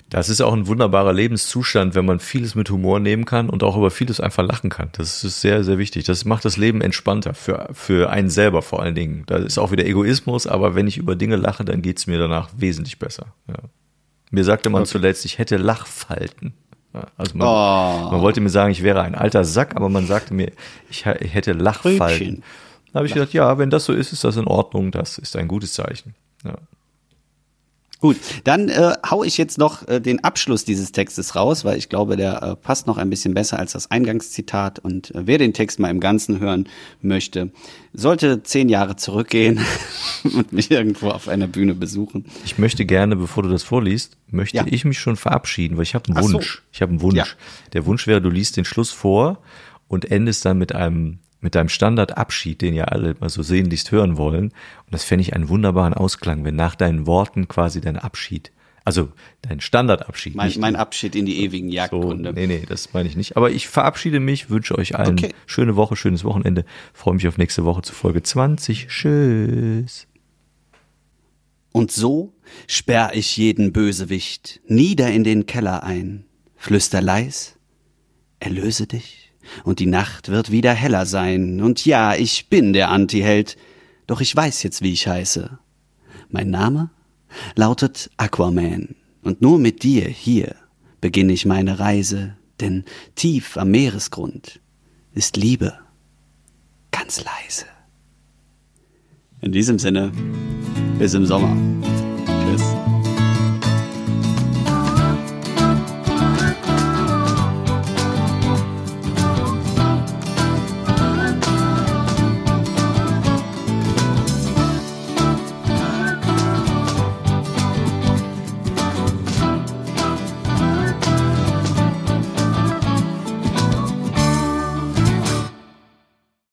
Das ist auch ein wunderbarer Lebenszustand, wenn man vieles mit Humor nehmen kann und auch über vieles einfach lachen kann. Das ist sehr, sehr wichtig. Das macht das Leben entspannter für, für einen selber vor allen Dingen. Da ist auch wieder Egoismus, aber wenn ich über Dinge lache, dann geht's mir danach wesentlich besser. Ja. Mir sagte man zuletzt, ich hätte Lachfalten. Also man, Oh. man wollte mir sagen, ich wäre ein alter Sack, aber man sagte mir, ich, ich hätte Lachfalten. Rübchen. Da habe ich gedacht, ja, wenn das so ist, ist das in Ordnung. Das ist ein gutes Zeichen. Ja. Gut, dann äh, hau ich jetzt noch äh, den Abschluss dieses Textes raus, weil ich glaube, der äh, passt noch ein bisschen besser als das Eingangszitat. Und äh, wer den Text mal im Ganzen hören möchte, sollte zehn Jahre zurückgehen und mich irgendwo auf einer Bühne besuchen. Ich möchte gerne, bevor du das vorliest, möchte Ja. ich mich schon verabschieden, weil ich habe einen Ach so. Wunsch. Ich habe einen Wunsch. Ja. Der Wunsch wäre, du liest den Schluss vor und endest dann mit einem mit deinem Standardabschied, den ja alle mal so sehnlichst hören wollen. Und das fände ich einen wunderbaren Ausklang, wenn nach deinen Worten quasi dein Abschied, also dein Standardabschied, Mein, nicht mein Abschied in die ewigen so, Jagdgründe. nee, nee, das meine ich nicht. Aber ich verabschiede mich, wünsche euch allen Okay. schöne Woche, schönes Wochenende. Freue mich auf nächste Woche zu Folge 20. Tschüss. Und so sperr ich jeden Bösewicht nieder in den Keller ein, flüster leis, erlöse dich, und die Nacht wird wieder heller sein, und ja, ich bin der Antiheld, doch ich weiß jetzt, wie ich heiße. Mein Name lautet Aquaman, und nur mit dir hier beginne ich meine Reise, denn tief am Meeresgrund ist Liebe ganz leise. In diesem Sinne, bis im Sommer.